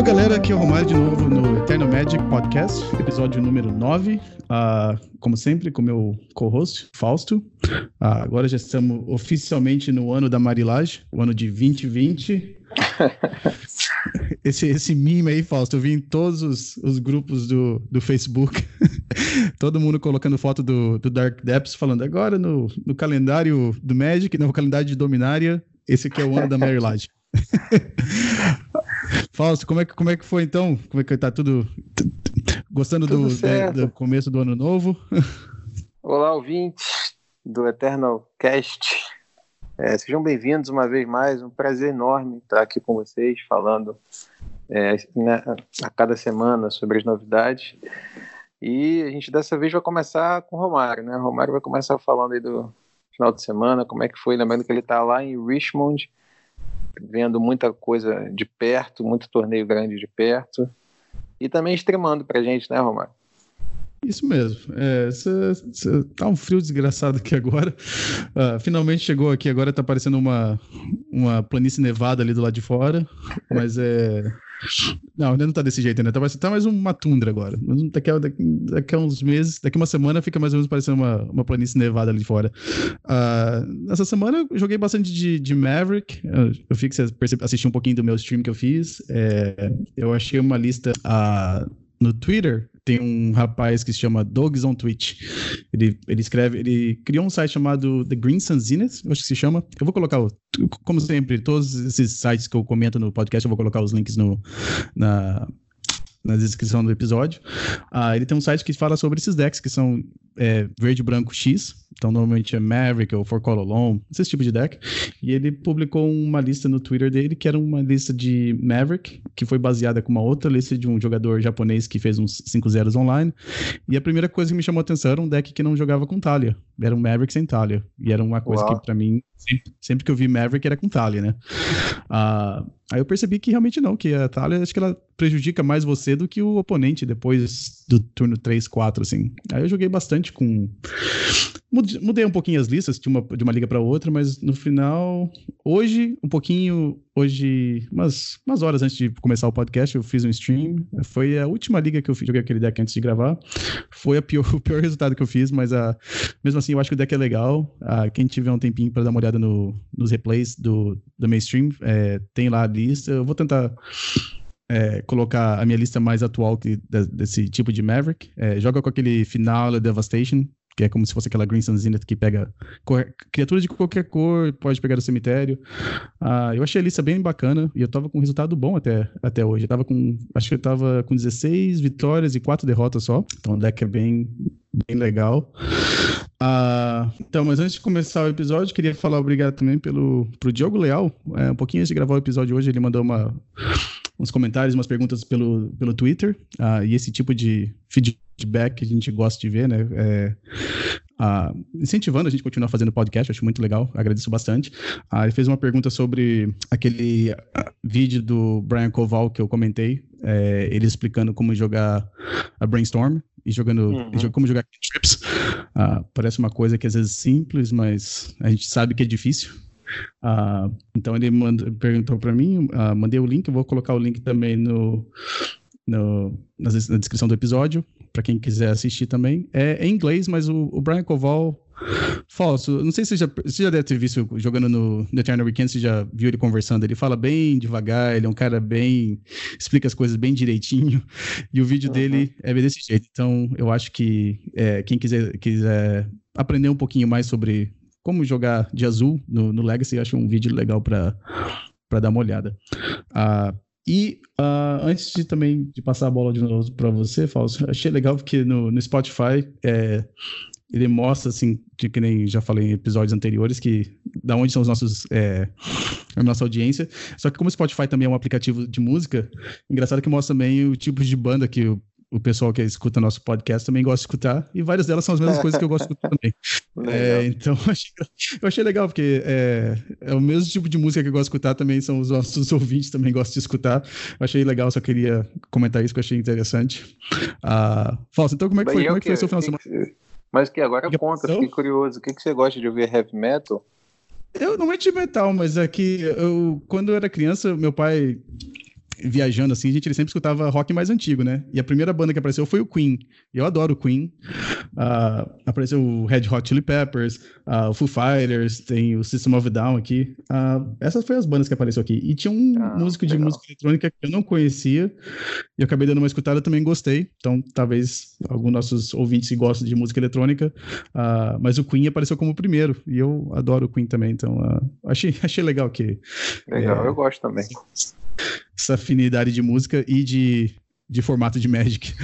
Alô, galera, aqui é o Romário de novo no Eternal Magic Podcast, episódio número 9. Uh, ah, como sempre, com meu co-host, Fausto. Uh, agora já estamos oficialmente no ano da Marilage, o ano de 2020. esse, esse meme aí, Fausto, eu vi em todos os, os grupos do, do Facebook. Todo mundo colocando foto do, do Dark Depths, falando agora no, no calendário do Magic, no calendário de Dominária, esse aqui é o ano da Marilage. Fausto, como é, que, como é que foi então? Como é que tá tudo? Gostando tudo do, do, começo do ano novo? Olá, ouvintes do Eternal Cast. É, sejam bem-vindos uma vez mais. Um prazer enorme estar aqui com vocês, falando é, né, a cada semana sobre as novidades. E a gente dessa vez vai começar com o Romário, né? O Romário vai começar falando aí do final de semana, como é que foi, lembrando que ele está lá em Richmond, vendo muita coisa de perto, muito torneio grande de perto, e também extremando pra gente, né, Romário? Isso mesmo. É, cê, cê, tá um frio desgraçado aqui agora. Uh, finalmente chegou aqui, agora tá parecendo uma, uma planície nevada ali do lado de fora. Mas é. Não, ainda não tá desse jeito ainda. Tá, tá mais uma tundra agora. Daqui a, daqui, daqui a uns meses, daqui a uma semana, fica mais ou menos parecendo uma, uma planície nevada ali fora. Uh, essa semana eu joguei bastante de, de Maverick. Eu, eu vi que você assistiu um pouquinho do meu stream que eu fiz. É, eu achei uma lista uh, no Twitter tem um rapaz que se chama Dogs on Twitch. Ele, ele escreve, ele criou um site chamado The Green Sun Zenith, acho que se chama. Eu vou colocar, como sempre, todos esses sites que eu comento no podcast, eu vou colocar os links no, na, na descrição do episódio. Ah, ele tem um site que fala sobre esses decks que são é, verde, branco, X. Então, normalmente é Maverick ou For Call Alone, esse tipo de deck. E ele publicou uma lista no Twitter dele, que era uma lista de Maverick, que foi baseada com uma outra lista de um jogador japonês que fez uns 5 zeros online. E a primeira coisa que me chamou a atenção era um deck que não jogava com Talia. Era um Maverick sem Talia. E era uma coisa Uau. que, para mim, sempre, sempre, que eu vi Maverick era com Talia, né? Uh, aí eu percebi que realmente não, que a Talia, acho que ela prejudica mais você do que o oponente depois do turno 3, 4, assim. Aí eu joguei bastante com Mudei um pouquinho as listas de uma, de uma liga para outra, mas no final, hoje, um pouquinho, hoje, umas, umas horas antes de começar o podcast, eu fiz um stream. Foi a última liga que eu joguei aquele deck antes de gravar. Foi pior, o pior resultado que eu fiz, mas a, mesmo assim eu acho que o deck é legal. A, quem tiver um tempinho para dar uma olhada no, nos replays do, do mainstream, é, tem lá a lista. Eu vou tentar. É, colocar a minha lista mais atual que, desse tipo de Maverick. É, joga com aquele final Devastation, que é como se fosse aquela Green Sun Zenith que pega criaturas de qualquer cor, pode pegar do cemitério. Ah, eu achei a lista bem bacana e eu tava com um resultado bom até, até hoje. Eu tava com, acho que eu tava com 16 vitórias e 4 derrotas só. Então o deck é bem, bem legal. Ah, então, mas antes de começar o episódio, queria falar obrigado também pelo pro Diogo Leal. É, um pouquinho antes de gravar o episódio hoje, ele mandou uma, uns comentários, umas perguntas pelo, pelo Twitter. Ah, e esse tipo de feedback que a gente gosta de ver, né? É, uh, incentivando a gente a continuar fazendo podcast, acho muito legal, agradeço bastante. Uh, ele fez uma pergunta sobre aquele uh, vídeo do Brian Koval que eu comentei, é, ele explicando como jogar a Brainstorm e jogando uhum. como jogar trips. Uh, parece uma coisa que às vezes é simples, mas a gente sabe que é difícil. Uh, então ele mandou, perguntou para mim, uh, mandei o link, eu vou colocar o link também no, no, na, na descrição do episódio para quem quiser assistir também. É, é em inglês, mas o, o Brian Koval Falso, não sei se você já, você já deve ter visto jogando no, no Eternal Weekend, você já viu ele conversando. Ele fala bem devagar, ele é um cara bem. explica as coisas bem direitinho. E o vídeo uhum. dele é bem desse jeito. Então, eu acho que é, quem quiser, quiser aprender um pouquinho mais sobre como jogar de azul no, no Legacy, acho um vídeo legal para dar uma olhada. Uh, e uh, antes de também de passar a bola de novo para você, Fausto, achei legal porque no, no Spotify é, ele mostra, assim, de que nem já falei em episódios anteriores, que da onde são os nossos é, a nossa audiência. Só que como o Spotify também é um aplicativo de música, engraçado que mostra também o tipo de banda que o o pessoal que escuta nosso podcast também gosta de escutar, e várias delas são as mesmas coisas que eu gosto de escutar também. É, então, eu achei, eu achei, legal, porque é, é, o mesmo tipo de música que eu gosto de escutar, também são os nossos ouvintes também gostam de escutar. Eu achei legal, só queria comentar isso que eu achei interessante. Ah, Fausto, então como é que foi, como é que foi o seu final de semana? Mas que agora que conta, fiquei curioso. O que, que você gosta de ouvir heavy metal? Eu não é de metal, mas é que eu, quando eu era criança, meu pai viajando assim, a gente sempre escutava rock mais antigo, né? E a primeira banda que apareceu foi o Queen. Eu adoro o Queen. Uh, apareceu o Red Hot Chili Peppers, uh, o Foo Fighters, tem o System of Down aqui. Uh, essas foram as bandas que apareceu aqui. E tinha um ah, músico de música eletrônica que eu não conhecia e eu acabei dando uma escutada também gostei. Então, talvez alguns nossos ouvintes que gostam de música eletrônica, mas o Queen apareceu como o primeiro e eu adoro o Queen também. Então, achei, achei legal que. Legal, é, eu gosto também essa afinidade de música e de, de formato de Magic.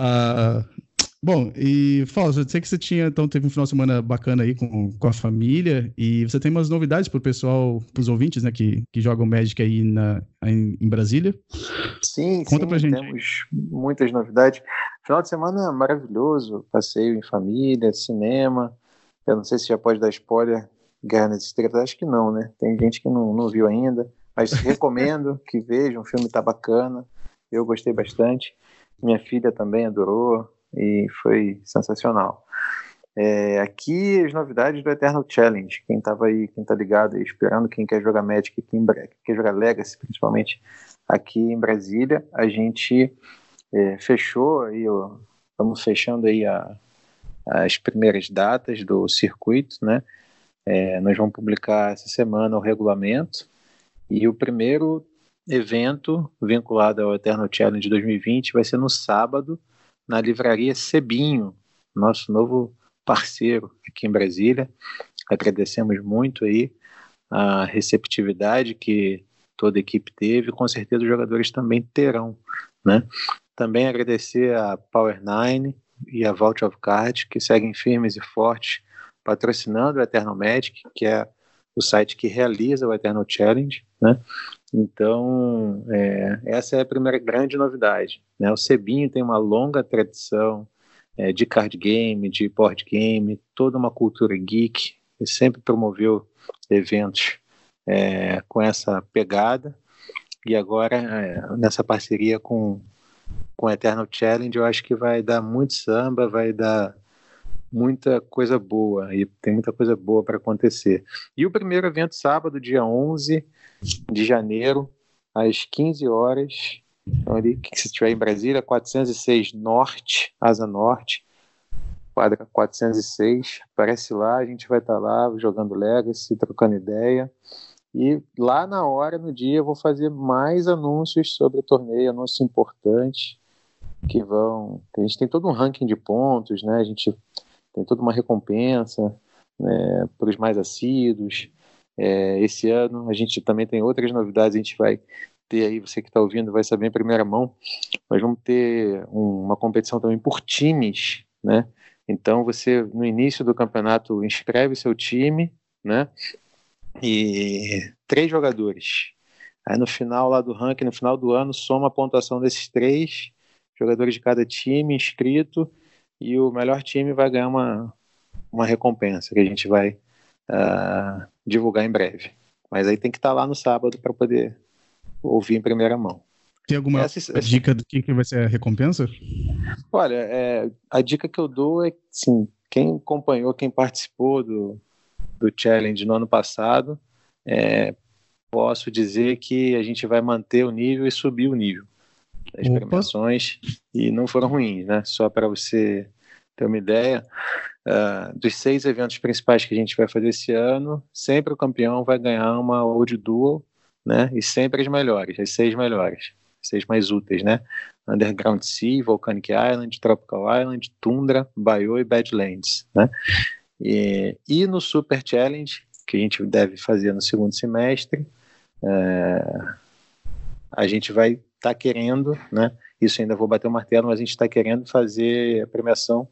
Uh, bom, e Fausto, eu sei que você tinha, então teve um final de semana bacana aí com, com a família e você tem umas novidades para o pessoal, para os ouvintes, né, que, que jogam Magic aí na, em, em Brasília. Sim, Conta sim, pra gente. temos muitas novidades. Final de semana maravilhoso, passeio em família, cinema. Eu não sei se já pode dar spoiler, Guerra nas Estrelas, acho que não, né? Tem gente que não, não viu ainda. Mas recomendo que vejam, o filme está bacana, eu gostei bastante. Minha filha também adorou e foi sensacional. É, aqui as novidades do Eternal Challenge. Quem estava aí, quem está ligado aí, esperando, quem quer jogar Magic, quem quer jogar Legacy, principalmente aqui em Brasília, a gente é, fechou aí, ó, estamos fechando aí a, as primeiras datas do circuito, né? É, nós vamos publicar essa semana o regulamento e o primeiro evento vinculado ao Eternal Challenge 2020 vai ser no sábado, na livraria Sebinho, nosso novo parceiro aqui em Brasília. Agradecemos muito aí a receptividade que toda a equipe teve, com certeza os jogadores também terão, né? Também agradecer a Power Nine e a Vault of Cards, que seguem firmes e fortes patrocinando o Eternal Magic, que é o site que realiza o Eternal Challenge, né? Então, é, essa é a primeira grande novidade. Né? O Sebinho tem uma longa tradição é, de card game, de board game, toda uma cultura geek. Ele sempre promoveu eventos é, com essa pegada. E agora, é, nessa parceria com, com Eternal Challenge, eu acho que vai dar muito samba, vai dar muita coisa boa e tem muita coisa boa para acontecer. E o primeiro evento sábado, dia 11 de janeiro, às 15 horas, então ali, que se estiver em Brasília, 406 Norte, Asa Norte, quadra 406, aparece lá, a gente vai estar tá lá jogando Legacy, trocando ideia. E lá na hora, no dia, eu vou fazer mais anúncios sobre o torneio, anúncios importantes que vão. A gente tem todo um ranking de pontos, né? A gente tem toda uma recompensa né, para os mais assíduos. É, esse ano a gente também tem outras novidades, a gente vai ter aí, você que está ouvindo vai saber em primeira mão, nós vamos ter um, uma competição também por times, né? Então você, no início do campeonato, inscreve seu time, né? E três jogadores. Aí no final lá do ranking, no final do ano, soma a pontuação desses três jogadores de cada time inscrito e o melhor time vai ganhar uma, uma recompensa que a gente vai uh, divulgar em breve. Mas aí tem que estar tá lá no sábado para poder ouvir em primeira mão. Tem alguma essa, dica do que, que vai ser a recompensa? Olha, é, a dica que eu dou é sim, quem acompanhou, quem participou do, do challenge no ano passado, é, posso dizer que a gente vai manter o nível e subir o nível das Opa. premiações e não foram ruins, né? Só para você ter uma ideia, uh, dos seis eventos principais que a gente vai fazer esse ano, sempre o campeão vai ganhar uma Old Duel, né? E sempre as melhores, as seis melhores, seis mais úteis, né? Underground Sea, Volcanic Island, Tropical Island, Tundra, Bayou e Badlands, né? E, e no Super Challenge, que a gente deve fazer no segundo semestre, é, a gente vai está querendo, né? Isso ainda vou bater o martelo, mas a gente está querendo fazer a premiação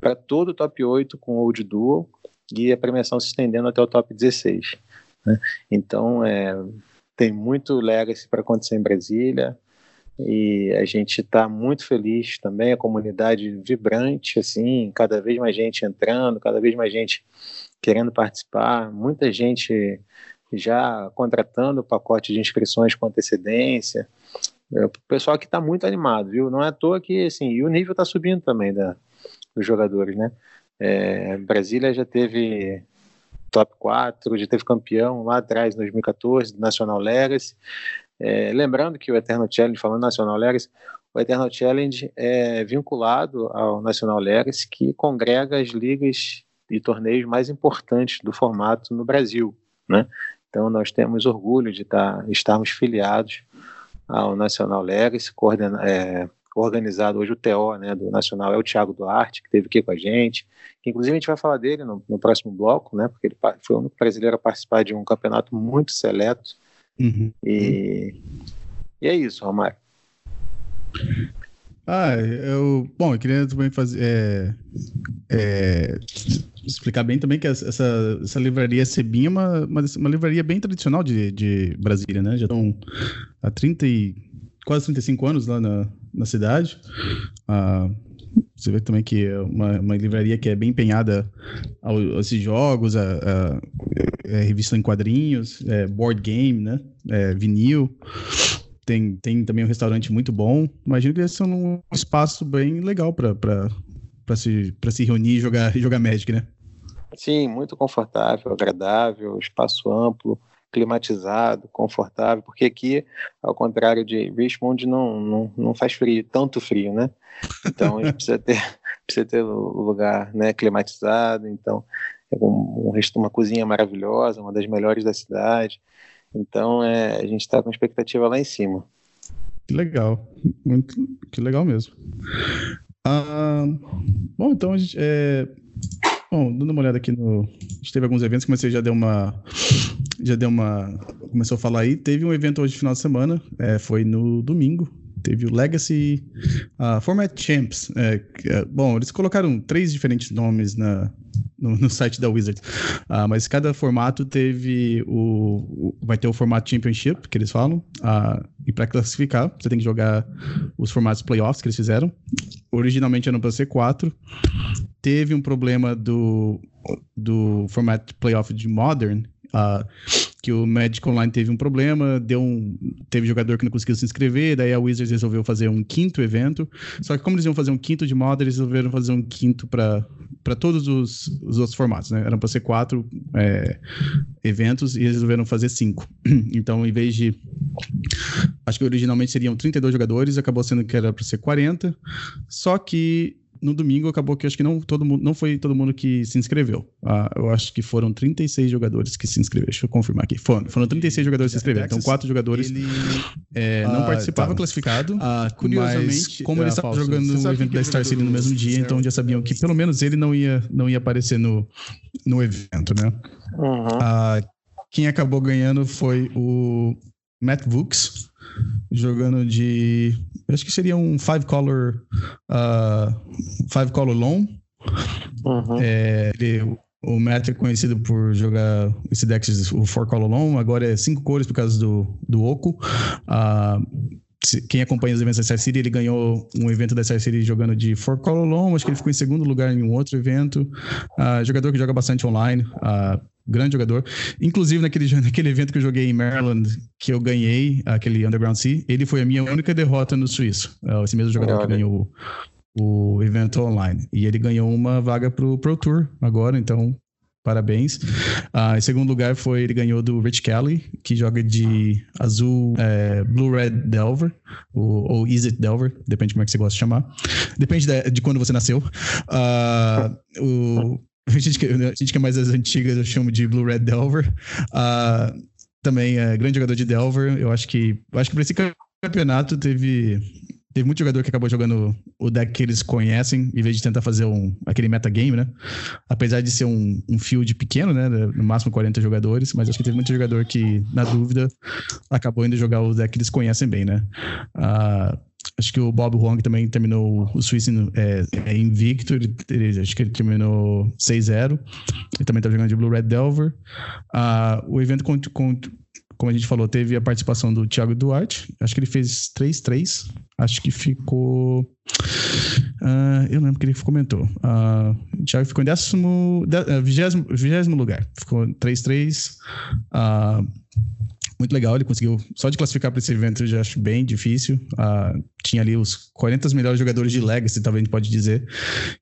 para todo o top 8 com Old Duel e a premiação se estendendo até o top 16. Né? Então, é, tem muito legacy para acontecer em Brasília e a gente está muito feliz também, a comunidade vibrante, assim, cada vez mais gente entrando, cada vez mais gente querendo participar, muita gente já contratando o pacote de inscrições com antecedência. É, o pessoal que está muito animado, viu? Não é à toa que, assim, e o nível está subindo também da, dos jogadores, né? É, Brasília já teve top 4, já teve campeão lá atrás, em 2014, do Nacional Legacy. É, lembrando que o Eternal Challenge, falando Nacional Legacy, o Eternal Challenge é vinculado ao Nacional Legacy, que congrega as ligas e torneios mais importantes do formato no Brasil. Né? Então, nós temos orgulho de estar, estarmos filiados ao Nacional Legacy, coordena, é, organizado hoje o TO né, do Nacional é o Thiago Duarte, que esteve aqui com a gente. Inclusive, a gente vai falar dele no, no próximo bloco, né, porque ele foi o único brasileiro a participar de um campeonato muito seleto. Uhum. E, e é isso, Romário. Ah, eu. Bom, eu queria também fazer. É, é, explicar bem também que essa, essa livraria Sebinha é uma, uma, uma, livraria bem tradicional de, de Brasília, né? Já estão há 30 e, quase 35 anos lá na, na cidade. Ah, você vê também que é uma, uma livraria que é bem empenhada a, a esses jogos, a, a, a, é revista em quadrinhos, é, board game, né? É, vinil. Tem, tem também um restaurante muito bom. Imagino que esse é um espaço bem legal para se, se reunir e jogar, jogar Magic, né? Sim, muito confortável, agradável, espaço amplo, climatizado, confortável, porque aqui, ao contrário de Richmond, não, não, não faz frio, tanto frio, né? Então a gente precisa ter, precisa ter lugar né, climatizado, então é um, uma cozinha maravilhosa, uma das melhores da cidade. Então é, a gente está com expectativa lá em cima. Que legal, muito que legal mesmo. Ah, bom, então a gente, é, bom, dando uma olhada aqui no, a gente teve alguns eventos, como você já deu uma, já deu uma, começou a falar aí, teve um evento hoje final de semana, é, foi no domingo, teve o Legacy uh, Format Champs. É, é, bom, eles colocaram três diferentes nomes na, no, no site da Wizards, uh, mas cada formato teve o, o, vai ter o formato Championship que eles falam. Uh, e para classificar, você tem que jogar os formatos playoffs que eles fizeram. Originalmente era para ser quatro. Teve um problema do do formato playoff de Modern. Uh, que o Magic Online teve um problema, deu um, teve jogador que não conseguiu se inscrever, daí a Wizards resolveu fazer um quinto evento. Só que como eles iam fazer um quinto de moda, eles resolveram fazer um quinto para todos os, os outros formatos, né? Eram para ser quatro é, eventos e eles resolveram fazer cinco. Então, em vez de acho que originalmente seriam 32 jogadores, acabou sendo que era para ser 40. Só que no domingo acabou que acho que não todo mundo não foi todo mundo que se inscreveu. Ah, eu acho que foram 36 jogadores que se inscreveram. Deixa eu confirmar aqui. Foram, foram 36 jogadores que se inscreveram. Então, quatro jogadores ele, é, não ah, participavam. Estava classificado. Ah, curiosamente, como ele estava jogando no evento da Star City no mesmo dia, então já sabiam que pelo menos ele não ia, não ia aparecer no, no evento, né? Uhum. Ah, quem acabou ganhando foi o Matt Vooks jogando de. Acho que seria um five color. Uh, five color long. Uhum. É, ele, o Matt é conhecido por jogar esse deck, o four color long. Agora é cinco cores por causa do, do Oco. Uh, quem acompanha os eventos da Star City, ele ganhou um evento da Star City jogando de Four Color Long, acho que ele ficou em segundo lugar em um outro evento. Uh, jogador que joga bastante online. Uh, grande jogador. Inclusive, naquele, naquele evento que eu joguei em Maryland, que eu ganhei, aquele Underground Sea, ele foi a minha única derrota no Suíço. É, esse mesmo jogador que ganhou o, o evento online. E ele ganhou uma vaga pro Pro Tour agora, então parabéns. Uh, em segundo lugar foi ele ganhou do Rich Kelly, que joga de azul, é, Blue Red Delver, ou, ou Is It Delver, depende de como é que você gosta de chamar. Depende de, de quando você nasceu. Uh, o a gente, que, a gente que é mais as antigas, eu chamo de Blue Red Delver. Uh, também é grande jogador de Delver. Eu acho que acho que para esse campeonato teve teve muito jogador que acabou jogando o deck que eles conhecem, em vez de tentar fazer um, aquele metagame, né? Apesar de ser um, um field pequeno, né? No máximo 40 jogadores, mas acho que teve muito jogador que, na dúvida, acabou indo jogar o deck que eles conhecem bem, né? Uh, Acho que o Bob Wong também terminou o Swiss é, é invicto. Ele, ele, acho que ele terminou 6-0. Ele também tá jogando de Blue Red Delver. Uh, o evento, com, com, como a gente falou, teve a participação do Thiago Duarte. Acho que ele fez 3-3. Acho que ficou. Uh, eu lembro que ele comentou. Uh, o Thiago ficou em décimo, de, uh, vigésimo, vigésimo lugar. Ficou 3-3. Uh, muito legal. Ele conseguiu, só de classificar para esse evento eu já acho bem difícil. Uh, tinha ali os 40 melhores jogadores de Legacy, talvez a gente pode dizer,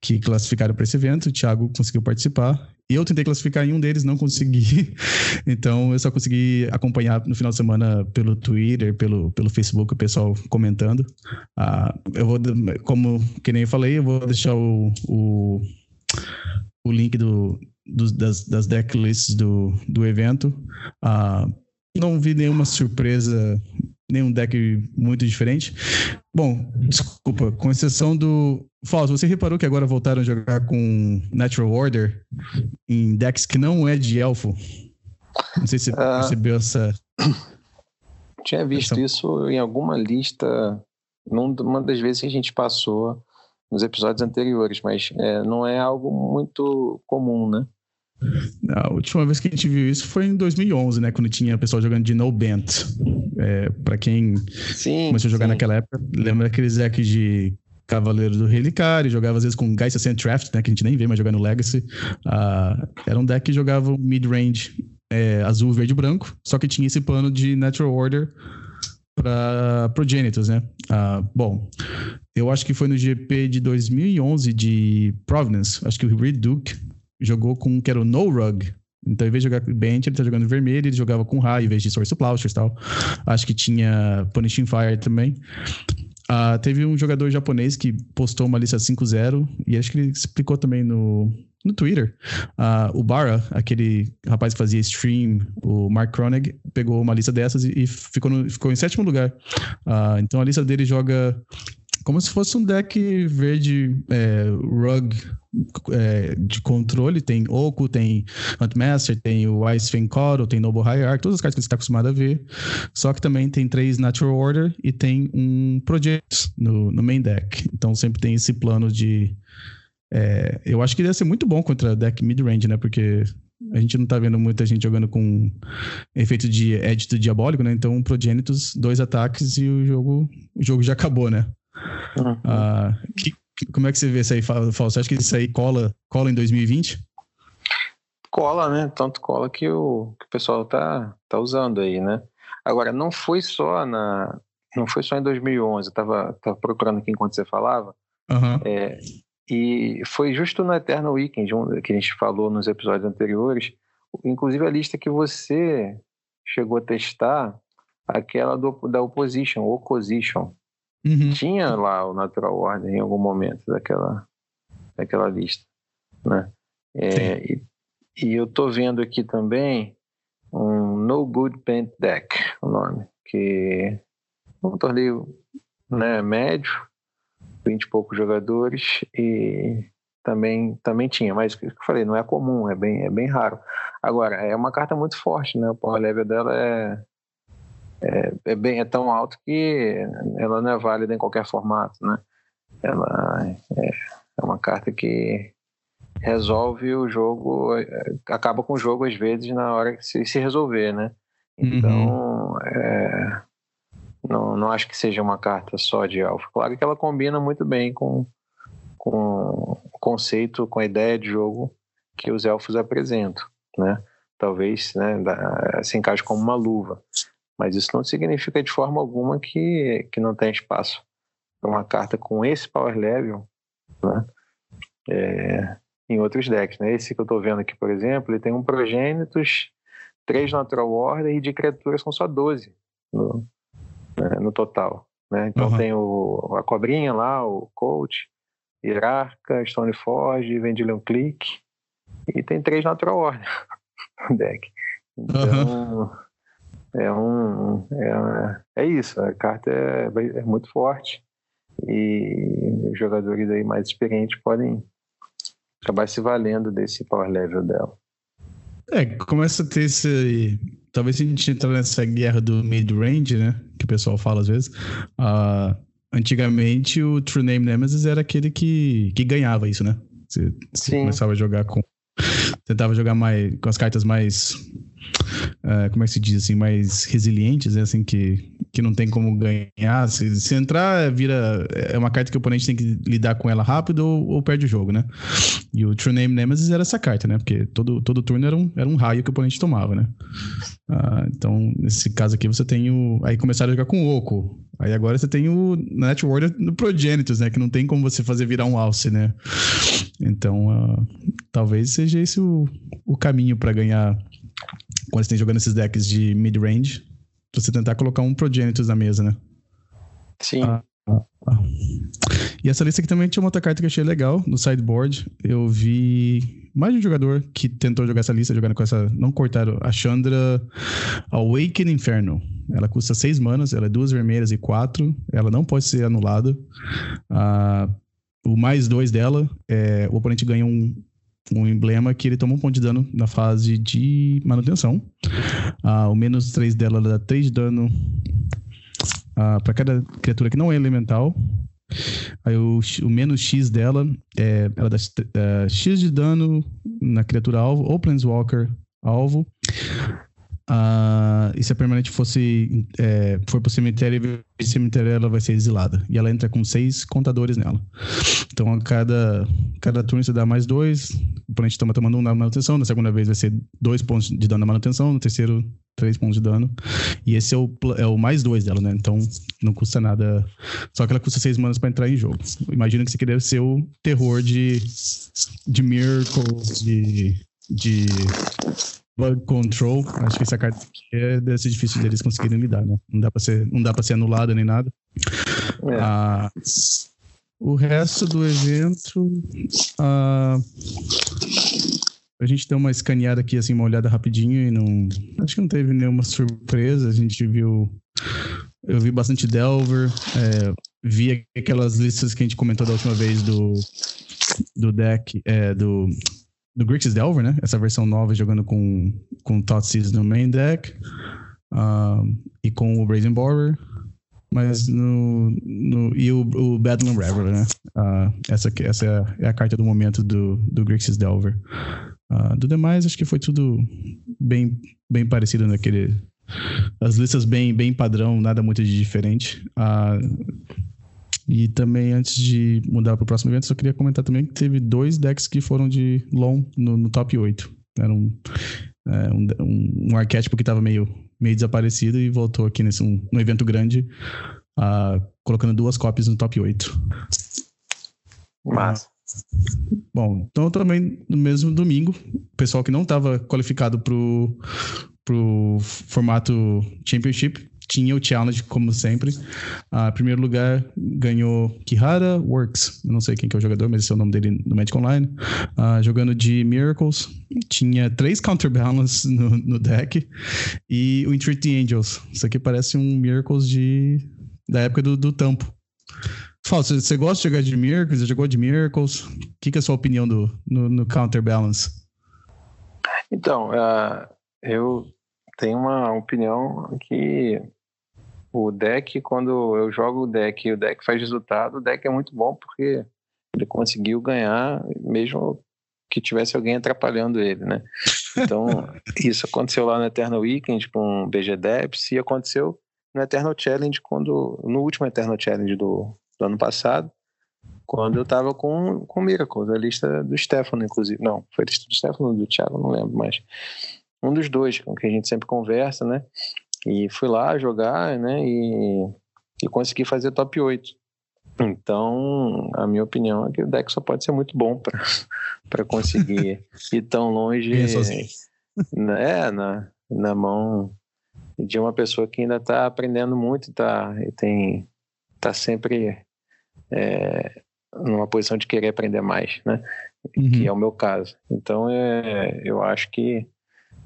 que classificaram para esse evento. O Thiago conseguiu participar. Eu tentei classificar em um deles, não consegui. Então eu só consegui acompanhar no final de semana pelo Twitter, pelo, pelo Facebook, o pessoal comentando. Uh, eu vou, como que nem eu falei, eu vou deixar o, o, o link do, das, das decklists do, do evento. Uh, não vi nenhuma surpresa, nenhum deck muito diferente. Bom, desculpa, com exceção do. Fausto, você reparou que agora voltaram a jogar com Natural Order em decks que não é de elfo? Não sei se você uh, percebeu essa. Tinha visto essa... isso em alguma lista, numa das vezes que a gente passou nos episódios anteriores, mas é, não é algo muito comum, né? A última vez que a gente viu isso foi em 2011, né? Quando tinha pessoal jogando de No Bent. É, para quem sim, começou a jogar sim. naquela época, lembra aqueles decks de Cavaleiro do Relicário, jogava às vezes com Geist Ascent Draft, né? Que a gente nem vê mais jogar no Legacy. Uh, era um deck que jogava mid-range é, azul, verde e branco, só que tinha esse plano de Natural Order para Progenitors, né? Uh, bom, eu acho que foi no GP de 2011 de Providence, acho que o Reed Duke jogou com que era o No Rug. Então, em vez de jogar Bench, ele tá jogando vermelho, ele jogava com raio, em vez de Source Plowshares e tal. Acho que tinha Punishing Fire também. Uh, teve um jogador japonês que postou uma lista 5-0 e acho que ele explicou também no, no Twitter. Uh, o Bara, aquele rapaz que fazia stream, o Mark Kronig, pegou uma lista dessas e, e ficou, no, ficou em sétimo lugar. Uh, então a lista dele joga como se fosse um deck verde é, rug é, de controle. Tem Oco, tem Huntmaster, tem o Ice Fencoro, tem Noble Hierarch, todas as cartas que você está acostumado a ver. Só que também tem três Natural Order e tem um Project no, no main deck. Então sempre tem esse plano de. É, eu acho que deve ser muito bom contra deck mid-range, né? Porque a gente não tá vendo muita gente jogando com efeito de edito diabólico, né? Então, Progenitus, dois ataques e o jogo, o jogo já acabou, né? Uhum. Uh, que, como é que você vê isso aí, Fausto? Você acha que isso aí cola, cola em 2020? Cola, né? Tanto cola que o, que o pessoal tá, tá usando aí, né? Agora, não foi só na. Não foi só em 2011, eu tava, tava procurando aqui enquanto você falava. Uhum. É, e foi justo no Eternal Weekend, que a gente falou nos episódios anteriores, inclusive a lista que você chegou a testar, aquela do, da Opposition, Opposition, Uhum. Tinha lá o Natural Order em algum momento daquela, daquela lista, né? É, e, e, eu tô vendo aqui também um No Good Paint Deck, o nome, que é um torneio né, médio, 20 e poucos jogadores e também também tinha, mas o que eu falei, não é comum, é bem, é bem raro. Agora, é uma carta muito forte, né? O power level dela é é, é, bem, é tão alto que ela não é válida em qualquer formato, né? Ela é, é uma carta que resolve o jogo, é, acaba com o jogo às vezes na hora que se, se resolver, né? Então, uhum. é, não, não acho que seja uma carta só de alfa. Claro que ela combina muito bem com, com o conceito, com a ideia de jogo que os elfos apresentam, né? Talvez né, se encaixe como uma luva. Mas isso não significa de forma alguma que, que não tem espaço para uma carta com esse power level né? É, em outros decks. Né? Esse que eu estou vendo aqui, por exemplo, ele tem um Progenitus, três Natural Order e de criaturas são só 12 no, né, no total. Né? Então uhum. tem o, a cobrinha lá, o Coach, Hierarca, Stoneforge, Vendilion Click e tem três Natural Order no deck. Então, uhum é um é, é isso a carta é, é muito forte e os jogadores aí mais experientes podem acabar se valendo desse power level dela. É começa a ter esse talvez a gente entrar nessa guerra do mid range né que o pessoal fala às vezes uh, antigamente o True Name Nemesis era aquele que, que ganhava isso né? Você, você começava a jogar com tentava jogar mais com as cartas mais uh, como é que se diz assim mais resilientes né? assim que que não tem como ganhar. Se, se entrar, vira. É uma carta que o oponente tem que lidar com ela rápido ou, ou, perde o jogo, né? E o True Name Nemesis era essa carta, né? Porque todo, todo turno era um, era um raio que o oponente tomava, né? Ah, então, nesse caso aqui, você tem o. Aí começaram a jogar com o Oco. Aí agora você tem o Network no Progenitus, né? Que não tem como você fazer virar um alce, né? Então, uh, talvez seja esse o, o caminho para ganhar quando você tem jogando esses decks de mid-range você tentar colocar um Progenitus na mesa, né? Sim. Ah, ah, ah. E essa lista aqui também tinha uma outra carta que eu achei legal no sideboard. Eu vi mais de um jogador que tentou jogar essa lista, jogando com essa. Não cortaram. A Chandra Awaken Inferno. Ela custa 6 manas, ela é duas vermelhas e quatro. Ela não pode ser anulada. Ah, o mais dois dela, é, o oponente ganha um, um emblema que ele toma um ponto de dano na fase de manutenção. Ah, o menos 3 dela dá 3 de dano ah, para cada criatura que não é elemental. Aí o, o menos X dela é ela dá uh, X de dano na criatura alvo ou Planeswalker alvo. Uh, e se a permanente fosse é, for pro cemitério e cemitério ela vai ser exilada. E ela entra com seis contadores nela. Então a cada, cada turno você dá mais dois. O oponente toma tomando um na manutenção. Na segunda vez vai ser dois pontos de dano na manutenção. No terceiro, três pontos de dano. E esse é o, é o mais dois dela, né? Então não custa nada. Só que ela custa seis manas para entrar em jogo. Imagina que você queria ser o terror de, de Miracle, de. de Bug Control, acho que essa carta aqui é, deve ser difícil deles conseguirem lidar, né? Não dá pra ser, não dá pra ser anulada nem nada. É. Ah, o resto do evento. Ah, a gente deu uma escaneada aqui, assim, uma olhada rapidinho e não. Acho que não teve nenhuma surpresa. A gente viu. Eu vi bastante Delver. É, vi aquelas listas que a gente comentou da última vez do, do deck, é, do do Grixis Delver, né? Essa versão nova jogando com, com Thoughtseize no main deck uh, e com o Brazen Borer. Mas no, no. E o, o Badland Reveler, né? Uh, essa, essa é a carta do momento do, do Grixis Delver. Uh, do demais, acho que foi tudo bem, bem parecido naquele. As listas bem, bem padrão, nada muito de diferente. Uh, e também, antes de mudar para o próximo evento, só queria comentar também que teve dois decks que foram de long no, no top 8. Era um, é, um, um, um, arquétipo que estava meio, meio desaparecido e voltou aqui nesse um, um evento grande, uh, colocando duas cópias no top 8. Massa. Bom, então também no mesmo domingo, o pessoal que não estava qualificado para o formato Championship tinha o challenge, como sempre. Uh, primeiro lugar ganhou Kihara Works. não sei quem que é o jogador, mas esse é o nome dele no Magic Online. Uh, jogando de Miracles. Tinha três Counterbalance no, no deck. E o Entreat the Angels. Isso aqui parece um Miracles de, da época do, do Tampo. Fala, você, você gosta de jogar de Miracles? Você jogou de Miracles? O que, que é a sua opinião do, no, no Counterbalance? Então, uh, eu tenho uma opinião que o deck, quando eu jogo o deck e o deck faz resultado, o deck é muito bom porque ele conseguiu ganhar mesmo que tivesse alguém atrapalhando ele, né? Então, isso aconteceu lá no Eternal Weekend com o BG Depths e aconteceu no Eternal Challenge quando no último Eternal Challenge do, do ano passado, quando eu tava com com Miracles, a lista do Stefano inclusive. Não, foi a lista do Stefano do Thiago, não lembro mais. Um dos dois com que a gente sempre conversa, né? E fui lá jogar, né? E, e consegui fazer top 8. Então, a minha opinião é que o deck só pode ser muito bom para conseguir ir tão longe né, na, na mão de uma pessoa que ainda está aprendendo muito tá, e tem tá sempre é, numa posição de querer aprender mais, né? Uhum. Que é o meu caso. Então, é, eu acho que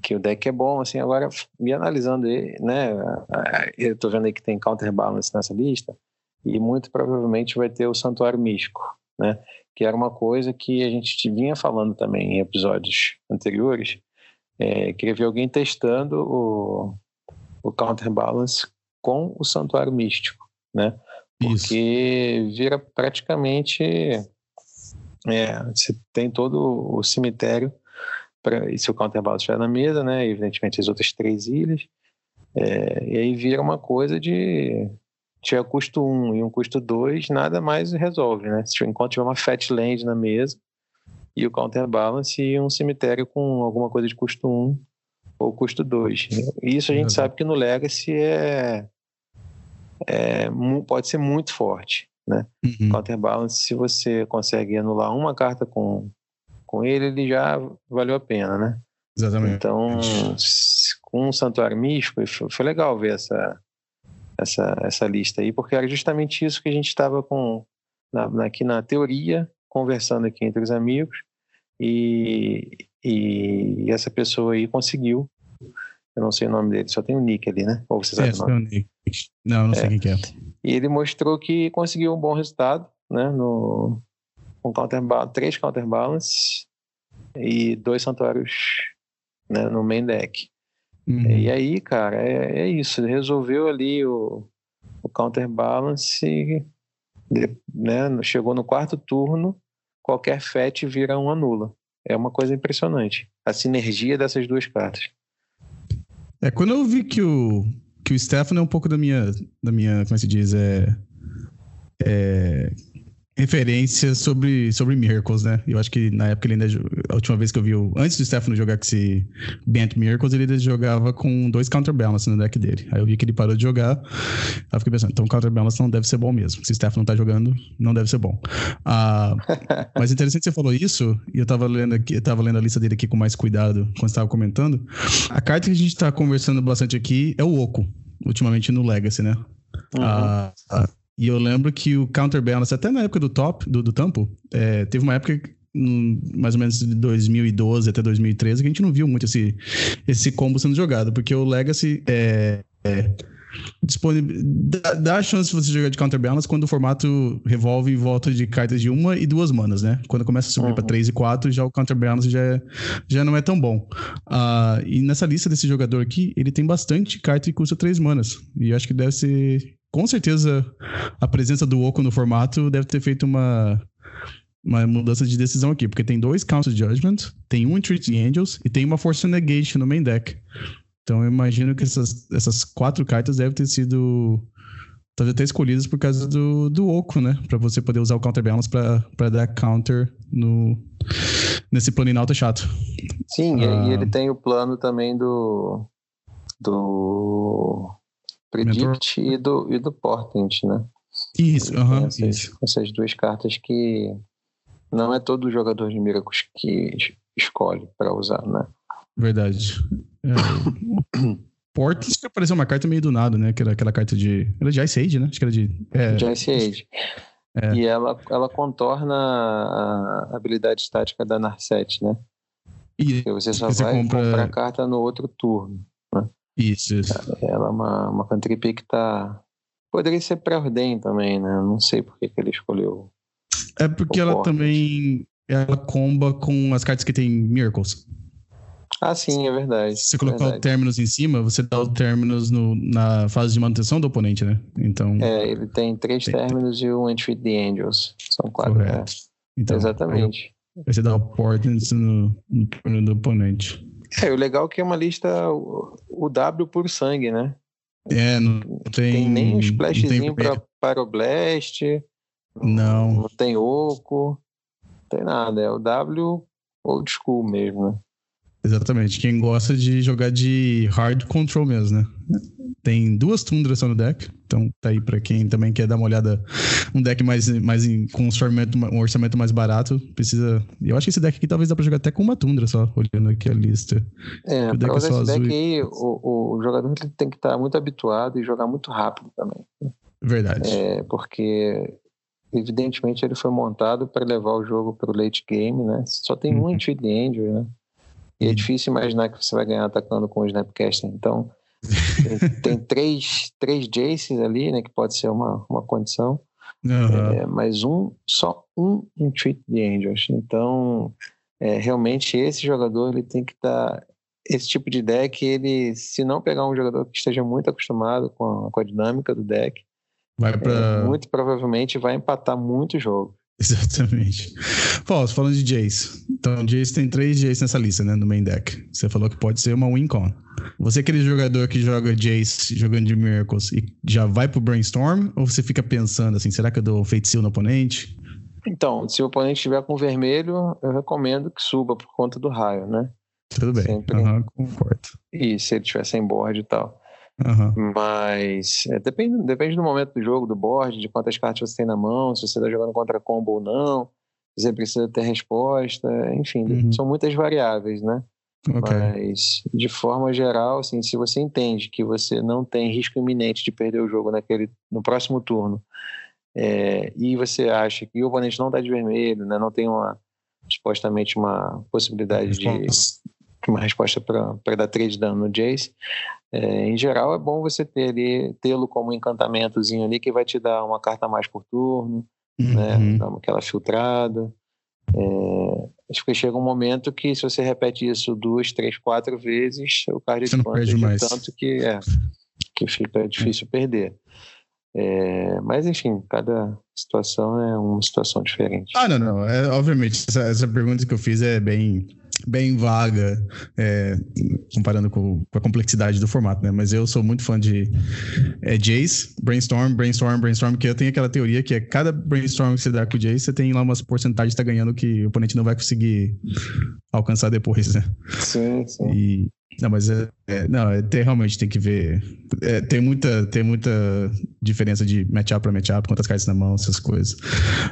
que o deck é bom, assim, agora me analisando né, eu tô vendo aí que tem counterbalance nessa lista, e muito provavelmente vai ter o Santuário Místico, né, que era uma coisa que a gente vinha falando também em episódios anteriores, é, queria ver alguém testando o, o counterbalance com o Santuário Místico, né, porque Isso. vira praticamente, é, você tem todo o cemitério pra, e se o counterbalance estiver na mesa, né, evidentemente as outras três ilhas, É, e aí vira uma coisa de tiver custo 1 e um custo 2, nada mais resolve, né? Se enquanto tiver uma fat land na mesa e o counterbalance e um cemitério com alguma coisa de custo 1 ou custo 2. Isso a gente uhum. sabe que no Legacy é, é, pode ser muito forte, né? Uhum. Counterbalance, se você consegue anular uma carta com, com ele, ele já valeu a pena, né? Exatamente. Então, com o Santuário Místico, foi legal ver essa, essa, essa lista aí, porque era justamente isso que a gente estava com na, aqui na teoria, conversando aqui entre os amigos, e, e essa pessoa aí conseguiu. Eu não sei o nome dele, só tem o Nick ali, né? Ou você sabe é, o nome? Nick. Não, não sei é. quem que é. E ele mostrou que conseguiu um bom resultado, né? No, com counterbalance, três counterbalance e dois santuários né, no main deck. Uhum. E aí, cara, é, é isso. Ele resolveu ali o, o counterbalance, né? Chegou no quarto turno, qualquer FET vira uma nula. É uma coisa impressionante. A sinergia dessas duas cartas. É, quando eu vi que o, que o Stefano é um pouco da minha, da minha, como é se diz, é, é referência sobre, sobre Miracles, né? Eu acho que na época ele ainda. A última vez que eu vi, o, antes do Stefano jogar com esse Bent Miracles, ele ainda jogava com dois counterbalance no deck dele. Aí eu vi que ele parou de jogar. Aí eu fiquei pensando, então counterbalance não deve ser bom mesmo. Se o Stefano não tá jogando, não deve ser bom. Ah, mas interessante que você falou isso, e eu tava lendo aqui, eu tava lendo a lista dele aqui com mais cuidado quando você tava comentando. A carta que a gente tá conversando bastante aqui é o Oco, ultimamente no Legacy, né? Uhum. Ah, e eu lembro que o counterbalance, até na época do top, do, do Tampo, é, teve uma época mais ou menos de 2012 até 2013 que a gente não viu muito esse, esse combo sendo jogado, porque o Legacy é, é dá, dá a chance de você jogar de counterbalance quando o formato revolve em volta de cartas de uma e duas manas, né? Quando começa a subir uhum. para três e quatro, já o counterbalance já, é, já não é tão bom. Uh, e nessa lista desse jogador aqui, ele tem bastante carta que custa três manas. E eu acho que deve ser com certeza a presença do Oco no formato deve ter feito uma, uma mudança de decisão aqui, porque tem dois Council Judgment, tem um Entreat Angels e tem uma Force Negation no main deck. Então eu imagino que essas, essas quatro cartas devem ter sido talvez até escolhidas por causa do, do Oco, né? Para você poder usar o Counterbalance para dar counter no, nesse plano inalto chato. Sim, ah, e ele tem o plano também do do Predict e do, e do Portent, né? Isso, uhum, essas, isso. essas duas cartas que não é todo jogador de Miracles que escolhe para usar, né? Verdade. É, Portent apareceu uma carta meio do nada, né? Que era aquela carta de. Era de Ice Age, né? Acho que era de. É, de Ice Age. É. E ela, ela contorna a habilidade estática da Narset, né? E você só você vai compra... comprar a carta no outro turno. Isso, isso. Ela é uma, uma cantrip que tá. Poderia ser pré-ordem também, né? Não sei por que, que ele escolheu. É porque ela também. Ela comba com as cartas que tem Miracles. Ah, sim, é verdade. Se você colocar verdade. o Terminus em cima, você dá o Terminus no, na fase de manutenção do oponente, né? Então. É, ele tem três tem, Terminus e um Entry the Angels. São quatro. Correto. É. Então, Exatamente. Aí você dá o Portents no, no turno do oponente. É, o legal é que é uma lista o W por sangue, né? É, não tem. Tem nem um splashzinho para Pyroblast. Não. Não tem oco. Não tem nada. É o W old school mesmo, né? Exatamente. Quem gosta de jogar de hard control mesmo, né? Tem duas tundras no deck, então tá aí para quem também quer dar uma olhada. Um deck mais, mais em, com um orçamento, um orçamento mais barato, precisa. Eu acho que esse deck aqui talvez dá pra jogar até com uma tundra só, olhando aqui a lista. É, o usar é esse deck aí, o, o jogador tem que estar tá muito habituado e jogar muito rápido também. Verdade. É, porque evidentemente ele foi montado para levar o jogo para o late game, né? Só tem uhum. um Angel, né? E é difícil imaginar que você vai ganhar atacando com o Snapcaster. Então, tem, três, três Jaces ali, né? Que pode ser uma, uma condição. Uhum. É, mas um, só um Entreat the Angels. Então, é, realmente, esse jogador ele tem que estar. Tá, esse tipo de deck, ele, se não pegar um jogador que esteja muito acostumado com a, com a dinâmica do deck, vai pra... É, muito provavelmente vai empatar muito jogo. Exatamente. Paulo, falando de Jace, Então, Jace tem três Jace nessa lista, né? No main deck. Você falou que pode ser uma win-con. Você é aquele jogador que joga Jace jogando de Miracles e já vai pro Brainstorm? Ou você fica pensando assim, será que eu dou feitiço no oponente? Então, se o oponente estiver com vermelho, eu recomendo que suba por conta do raio, né? Tudo bem, Sempre... uhum, concordo. E se ele estiver sem board e tal. Uhum. Mas é, depende, depende do momento do jogo, do board, de quantas cartas você tem na mão, se você está jogando contra combo ou não, se você precisa ter resposta, enfim, uhum. são muitas variáveis, né? Okay. Mas, de forma geral, assim, se você entende que você não tem risco iminente de perder o jogo naquele, no próximo turno, é, e você acha que o oponente não está de vermelho, né, não tem uma supostamente uma possibilidade de uma resposta para dar 3 de dano no Jace, é, em geral é bom você ter ali, tê-lo como um encantamentozinho ali que vai te dar uma carta a mais por turno, né, uhum. né, aquela filtrada. É, acho que chega um momento que se você repete isso duas, três, quatro vezes, o card de tanto que é que fica difícil perder. É, mas enfim, cada situação é uma situação diferente. Ah, não, não. É, obviamente, essa, essa pergunta que eu fiz é bem bem vaga, é, comparando com, com, a complexidade do formato, né? Mas eu sou muito fã de é, Jace, Brainstorm, Brainstorm, Brainstorm, que eu tenho aquela teoria que é cada Brainstorm que você dá com o Jace, você tem lá umas porcentagens que tá ganhando que o oponente não vai conseguir alcançar depois, né? Sim, sim. E, não, mas é, é não, é, tem, realmente tem que ver. É, tem, muita, tem muita diferença de matchup para matchup, quantas cartas na mão, essas coisas.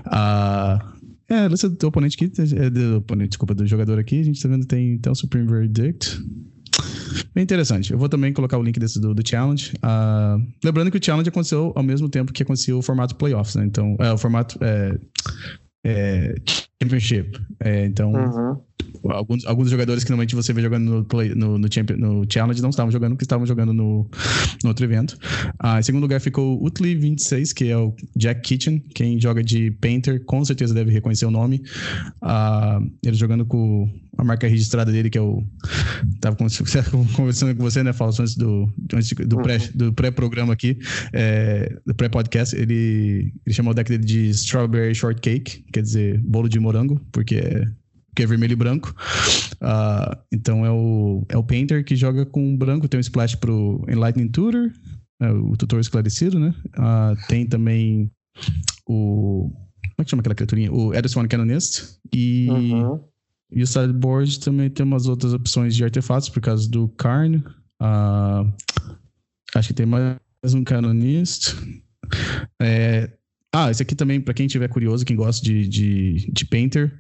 Ah, é, a lista do oponente aqui, é do oponente, desculpa, do jogador aqui, a gente tá vendo tem então Supreme Verdict. Bem interessante. Eu vou também colocar o link desse do, do Challenge. Uh, lembrando que o Challenge aconteceu ao mesmo tempo que aconteceu o formato Playoffs, né? Então, é, o formato é, é, Championship. É, então, uhum alguns, alguns jogadores que normalmente você vê jogando no, play, no, no, Champion, no Challenge não estavam jogando, porque estavam jogando no, no outro evento. Ah, em segundo lugar ficou o Utli26, que é o Jack Kitchen. Quem joga de Painter com certeza deve reconhecer o nome. Ah, ele jogando com a marca registrada dele, que é o. Tava conversando com você, né, Fausto, antes do, do, pré, uhum. do pré-programa aqui, é, do pré-podcast. Ele, ele chamou o deck dele de Strawberry Shortcake, quer dizer, bolo de morango, porque é que é vermelho e branco. Uh, então é o, é o Painter que joga com branco, tem um splash pro Enlightening Tutor, é o tutor esclarecido, né? Uh, tem também o. Como é que chama aquela criaturinha? O Edison Canonist. E, uhum. e o sideboard também tem umas outras opções de artefatos por causa do Karn. Uh, acho que tem mais um Canonist. É, ah, esse aqui também, para quem tiver curioso, quem gosta de, de, de Painter,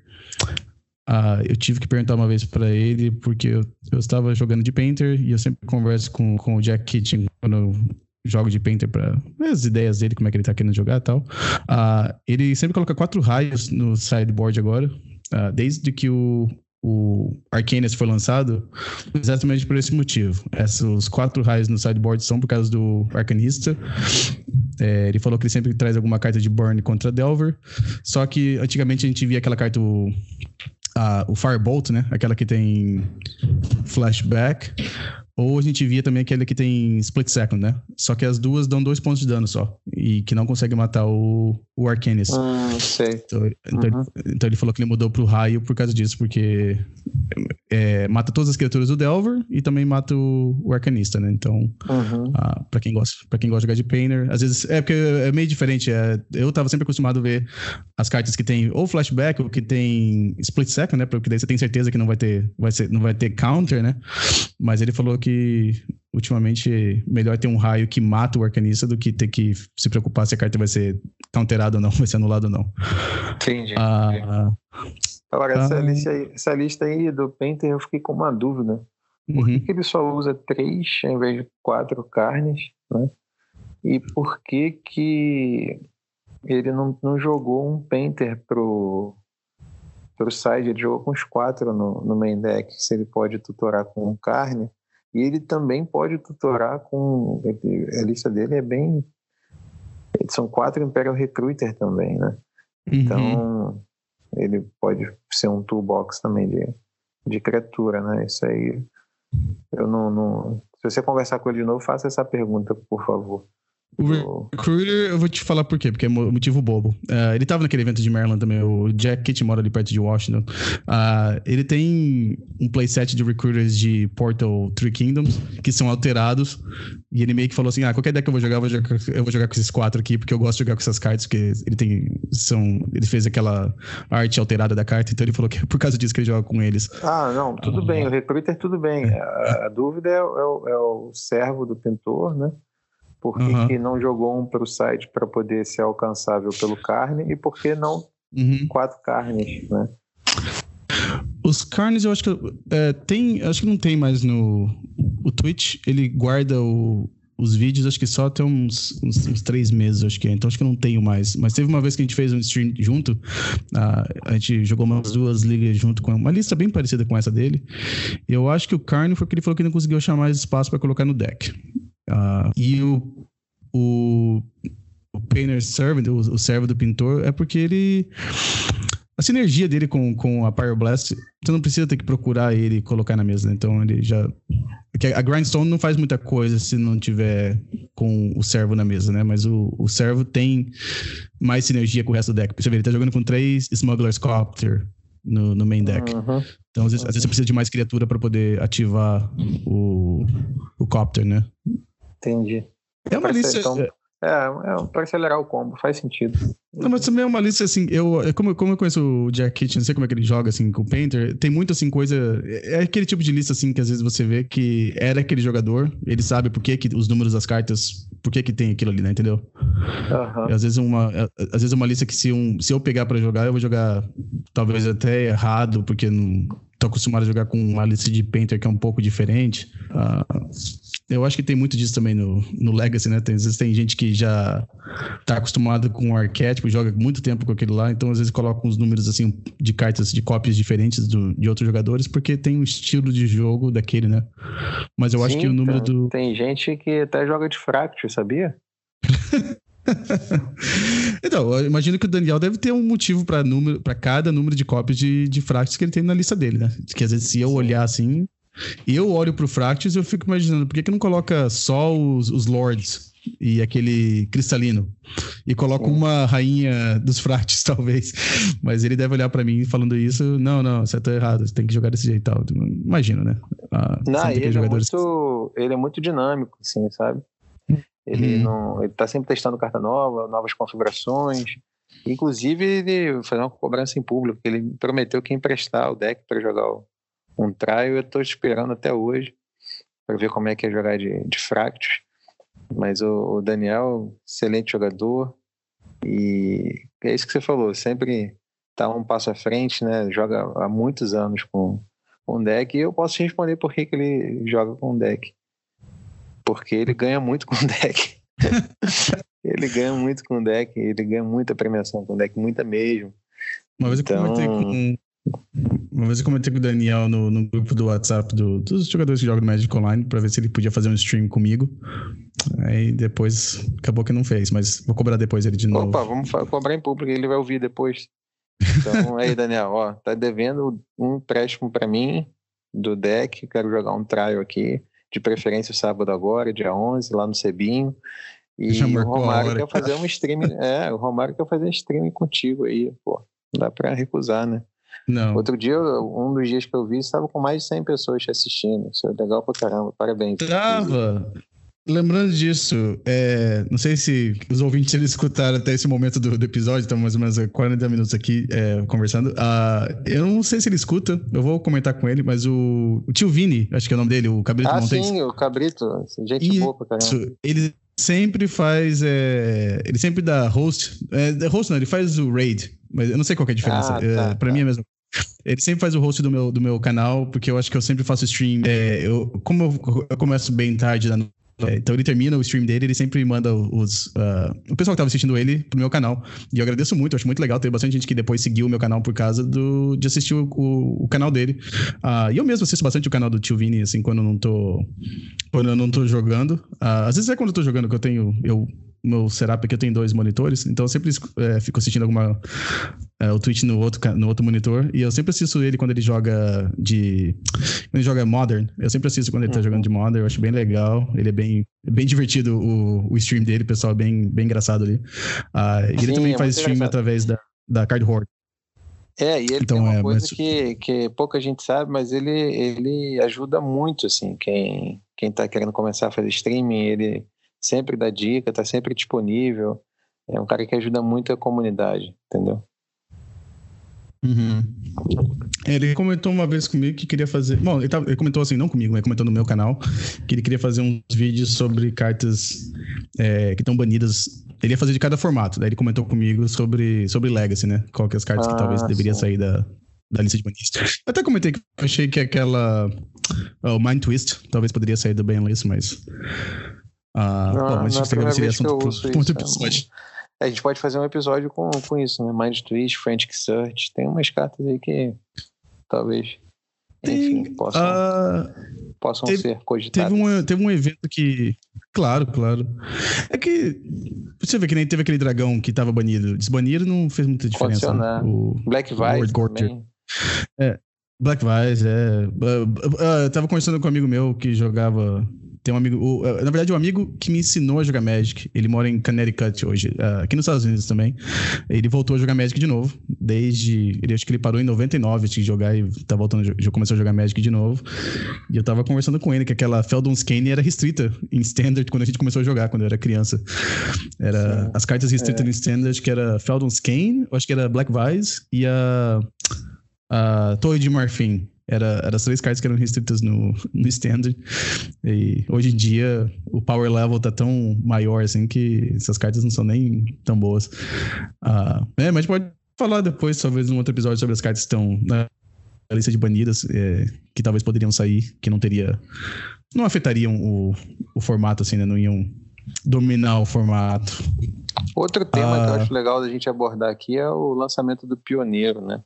Uh, eu tive que perguntar uma vez para ele, porque eu, eu estava jogando de Painter e eu sempre converso com, com o Jack Kitchen quando eu jogo de Painter para ver as ideias dele, como é que ele tá querendo jogar e tal. Uh, ele sempre coloca quatro raios no sideboard agora, uh, desde que o, o Arcanist foi lançado, exatamente por esse motivo. Esses quatro raios no sideboard são por causa do Arcanista. É, ele falou que ele sempre traz alguma carta de Burn contra Delver. Só que antigamente a gente via aquela carta, o a, o Firebolt, né? Aquela que tem flashback. Ou a gente via também aquele que tem split second, né? Só que as duas dão dois pontos de dano só. E que não consegue matar o, o Arcanist. Ah, sei. Então, então, uhum. ele, então, ele, falou que ele mudou pro raio por causa disso, porque é, mata todas as criaturas do Delver e também mata o, o Arcanista, né? Então, uhum. ah, pra, quem gosta, pra quem gosta de jogar de Painter, às vezes. É porque é meio diferente. É, eu tava sempre acostumado a ver as cartas que tem ou flashback ou que tem split second, né? Porque daí você tem certeza que não vai ter, vai ser, não vai ter counter, né? Mas ele falou que que ultimamente melhor ter um raio que mata o arcanista do que ter que se preocupar se a carta vai ser counterada ou não, vai ser anulada ou não. Entendi. Ah, Agora, essa, ah, lista aí, essa lista aí do Painter eu fiquei com uma dúvida. Por uhum. que, ele só usa três ao invés de quatro carnes, né? E por que que ele não, não jogou um Painter pro, pro side? Ele jogou com os quatro no, no main deck, se ele pode tutorar com um carne e ele também pode tutorar com. A lista dele é bem. São quatro Imperial Recruiter também, né? Uhum. Ele pode ser um toolbox também de, de criatura, né? Isso aí. Eu não, não. Se você conversar com ele de novo, faça essa pergunta, por favor. O Recruiter, eu vou te falar por quê, porque é motivo bobo. Uh, ele tava naquele evento de Maryland também, o Jack Kitt mora ali perto de Washington. Uh, ele tem um playset de Recruiters de Portal Three Kingdoms, que são alterados, e ele meio que falou assim, ah, qualquer deck que eu vou jogar, eu vou jogar, eu vou jogar com esses quatro aqui, porque eu gosto de jogar com essas cartas, porque ele tem, são, ele fez aquela arte alterada da carta, então ele falou que é por causa disso que ele joga com eles. Ah, não, tudo uh, bem, o Recruiter tudo bem. A, a dúvida é, é, o, é o servo do pintor, né? Por que, uhum. que não jogou um para o site para poder ser alcançável pelo carne e por que não uhum. quatro carnes, né? Os carnes eu acho que é, tem, acho que não tem mais no o Twitch. Ele guarda o, os vídeos, acho que só até uns, uns, uns, três meses, acho que é. Então acho que eu não tenho mais. Mas teve uma vez que a gente fez um stream junto. Uh, a gente jogou umas duas ligas junto com uma lista bem parecida com essa dele. E eu acho que o Carne foi porque ele falou que não conseguiu achar mais espaço para colocar no deck. Uh, e o, o, o Painter Servant, o, o servo do pintor, é porque ele. A sinergia dele com, com a Pyroblast, você não precisa ter que procurar ele e colocar na mesa, né? Então ele já. Porque a Grindstone não faz muita coisa se não tiver com o servo na mesa, né? Mas o, o servo tem mais sinergia com o resto do deck. Você vê, ele tá jogando com três Smuggler's Copter no, no main deck. Uhum. Então, às vezes, às vezes, você precisa de mais criatura para poder ativar o, o Copter, né? Entendi. É uma lista. Então, é, é para acelerar o combo, faz sentido. Não, mas também é uma lista assim, eu, é como, como eu conheço o Jack Kitchen, não sei como é que ele joga assim com o Painter, tem muito assim coisa, é aquele tipo de lista assim que às vezes você vê que era aquele jogador, ele sabe por que, que os números das cartas, por que que tem aquilo ali, né, entendeu? Uhum. às vezes uma, às vezes uma lista que se, um, se eu pegar para jogar, eu vou jogar talvez até errado, porque não tô acostumado a jogar com uma lista de Painter que é um pouco diferente. Uh, eu acho que tem muito disso também no, no Legacy, né? Tem, às vezes tem gente que já tá acostumado com o arquétipo, joga muito tempo com aquele lá, então às vezes coloca uns números assim de cartas de cópias diferentes do, de outros jogadores, porque tem um estilo de jogo daquele, né? Mas eu Sim, acho que o número tem, do. Tem gente que até joga de Fracture, sabia? então, eu imagino que o Daniel deve ter um motivo para número, para cada número de cópias de, de Fractures que ele tem na lista dele, né? Que às vezes se eu olhar assim, e eu olho pro Fractus e eu fico imaginando, por que, que não coloca só os, os Lords e aquele cristalino? E coloca uma rainha dos Fractus, talvez. Mas ele deve olhar para mim falando isso, não, não, você tá errado, você tem que jogar desse jeito e tal. Imagino, né? Ah, não, ele, jogadores... é muito, ele é muito dinâmico, assim, sabe? Ele, hum. não, ele tá sempre testando carta nova, novas configurações. Inclusive, ele fez uma cobrança em público, ele prometeu que ia emprestar o deck para jogar o, um trial. Eu estou esperando até hoje para ver como é que é jogar de, de Fractus. Mas o, o, Daniel, excelente jogador. E é isso que você falou, sempre está um passo à frente, né? Joga há muitos anos com, com deck. E eu posso te responder por que, que ele joga com deck. Porque ele ganha muito com deck. ele ganha muito com deck, ele ganha muita premiação com deck, muita mesmo. Uma vez então... eu comentei com, uma vez eu comentei com o Daniel no, no grupo do WhatsApp do, dos jogadores que jogam Magic Online para ver se ele podia fazer um stream comigo. Aí depois acabou que não fez, mas vou cobrar depois ele de novo. Opa, vamos cobrar em público, ele vai ouvir depois. Então, aí, Daniel, ó, tá devendo um empréstimo para mim do deck, quero jogar um trial aqui, de preferência sábado agora, dia 11, lá no Cebinho. E o Romário quer fazer um stream, é, o Romário quer fazer um stream contigo aí, pô. Não dá pra recusar, né? Não. Outro dia, um dos dias que eu vi, estava com mais de 100 pessoas te assistindo. Isso é legal pra caramba. Parabéns. Tava. Lembrando disso, é, não sei se os ouvintes eles escutaram até esse momento do, do episódio, estamos mais ou menos 40 minutos aqui é, conversando. Uh, eu não sei se ele escuta, eu vou comentar com ele, mas o, o tio Vini, acho que é o nome dele, o Cabrito ah, Montes. sim, o Cabrito, gente Isso, boa pra caramba. Ele sempre faz, é, ele sempre dá host, é, host não, ele faz o raid, mas eu não sei qual é a diferença. Ah, tá, é, pra tá. mim é a mesma ele sempre faz o host do meu, do meu canal, porque eu acho que eu sempre faço stream. É, eu, como eu, eu, começo bem tarde da noite, é, então ele termina o stream dele, ele sempre manda os. Uh, o pessoal que tava assistindo ele pro meu canal. E eu agradeço muito, eu acho muito legal. Tem bastante gente que depois seguiu o meu canal por causa do, de assistir o, o, o canal dele. Uh, e eu mesmo assisto bastante o canal do Tio Vini, assim, quando eu não tô. Quando eu não tô jogando. Uh, às vezes é quando eu tô jogando que eu tenho. Eu, meu setup aqui eu tenho dois monitores, então eu sempre é, fico assistindo alguma é, o Twitch no outro, no outro monitor. E eu sempre assisto ele quando ele joga de. Quando ele joga Modern. Eu sempre assisto quando ele tá uhum. jogando de Modern. Eu acho bem legal. Ele é bem, bem divertido o, o stream dele, pessoal, é bem, bem engraçado ali. Uh, e Sim, ele também é faz stream engraçado. através da, da Card Horde. É, e ele então, tem uma é, coisa mas... que, que pouca gente sabe, mas ele, ele ajuda muito, assim, quem, quem tá querendo começar a fazer streaming, ele sempre dá dica, tá sempre disponível. É um cara que ajuda muito a comunidade, entendeu? Uhum. Ele comentou uma vez comigo que queria fazer. Bom, ele, tava, ele comentou assim, não comigo, mas comentou no meu canal, que ele queria fazer uns vídeos sobre cartas é, que estão banidas. Ele ia fazer de cada formato. Daí ele comentou comigo sobre, sobre Legacy, né? Qual que é as cartas ah, que talvez deveria sair da, da lista de. Eu até comentei que eu achei que aquela. O Mind Twist talvez poderia sair do banlist, mas. Uh, não, bom, mas isso seria assunto para episódio. A gente pode fazer um episódio com, com isso, né? Mind Twist, Frantic Search. Tem umas cartas aí que talvez, enfim, Tem, possam, uh, possam teve, ser cogitadas. Teve um, teve um evento que. Claro, claro. É que. Você vê que nem teve aquele dragão que tava banido. Desbanido não fez muita diferença. Né? O Black Vice. É. Black Vice, é. Uh, eu tava conversando com um amigo meu que jogava tem um amigo. O, na verdade, um amigo que me ensinou a jogar Magic. Ele mora em Connecticut hoje, uh, aqui nos Estados Unidos também. Ele voltou a jogar Magic de novo. Desde. Ele acho que ele parou em 99 de jogar e tá voltando, já começou a jogar Magic de novo. E eu tava conversando com ele que aquela Feldon's Kane era restrita em Standard quando a gente começou a jogar, quando eu era criança. Era Sim. as cartas restritas é. em Standard, que era Feldon's Kane, eu acho que era Black Vise e a. A Torre de Marfim. Era, era as três cartas que eram restritas no, no standard. E hoje em dia o power level tá tão maior assim que essas cartas não são nem tão boas. Uh, é, mas pode falar depois, talvez, num outro episódio sobre as cartas que estão na lista de banidas, é, que talvez poderiam sair, que não teria. Não afetariam o, o formato, assim, né? Não iam dominar o formato. Outro tema que eu ah. acho legal da gente abordar aqui é o lançamento do Pioneiro, né?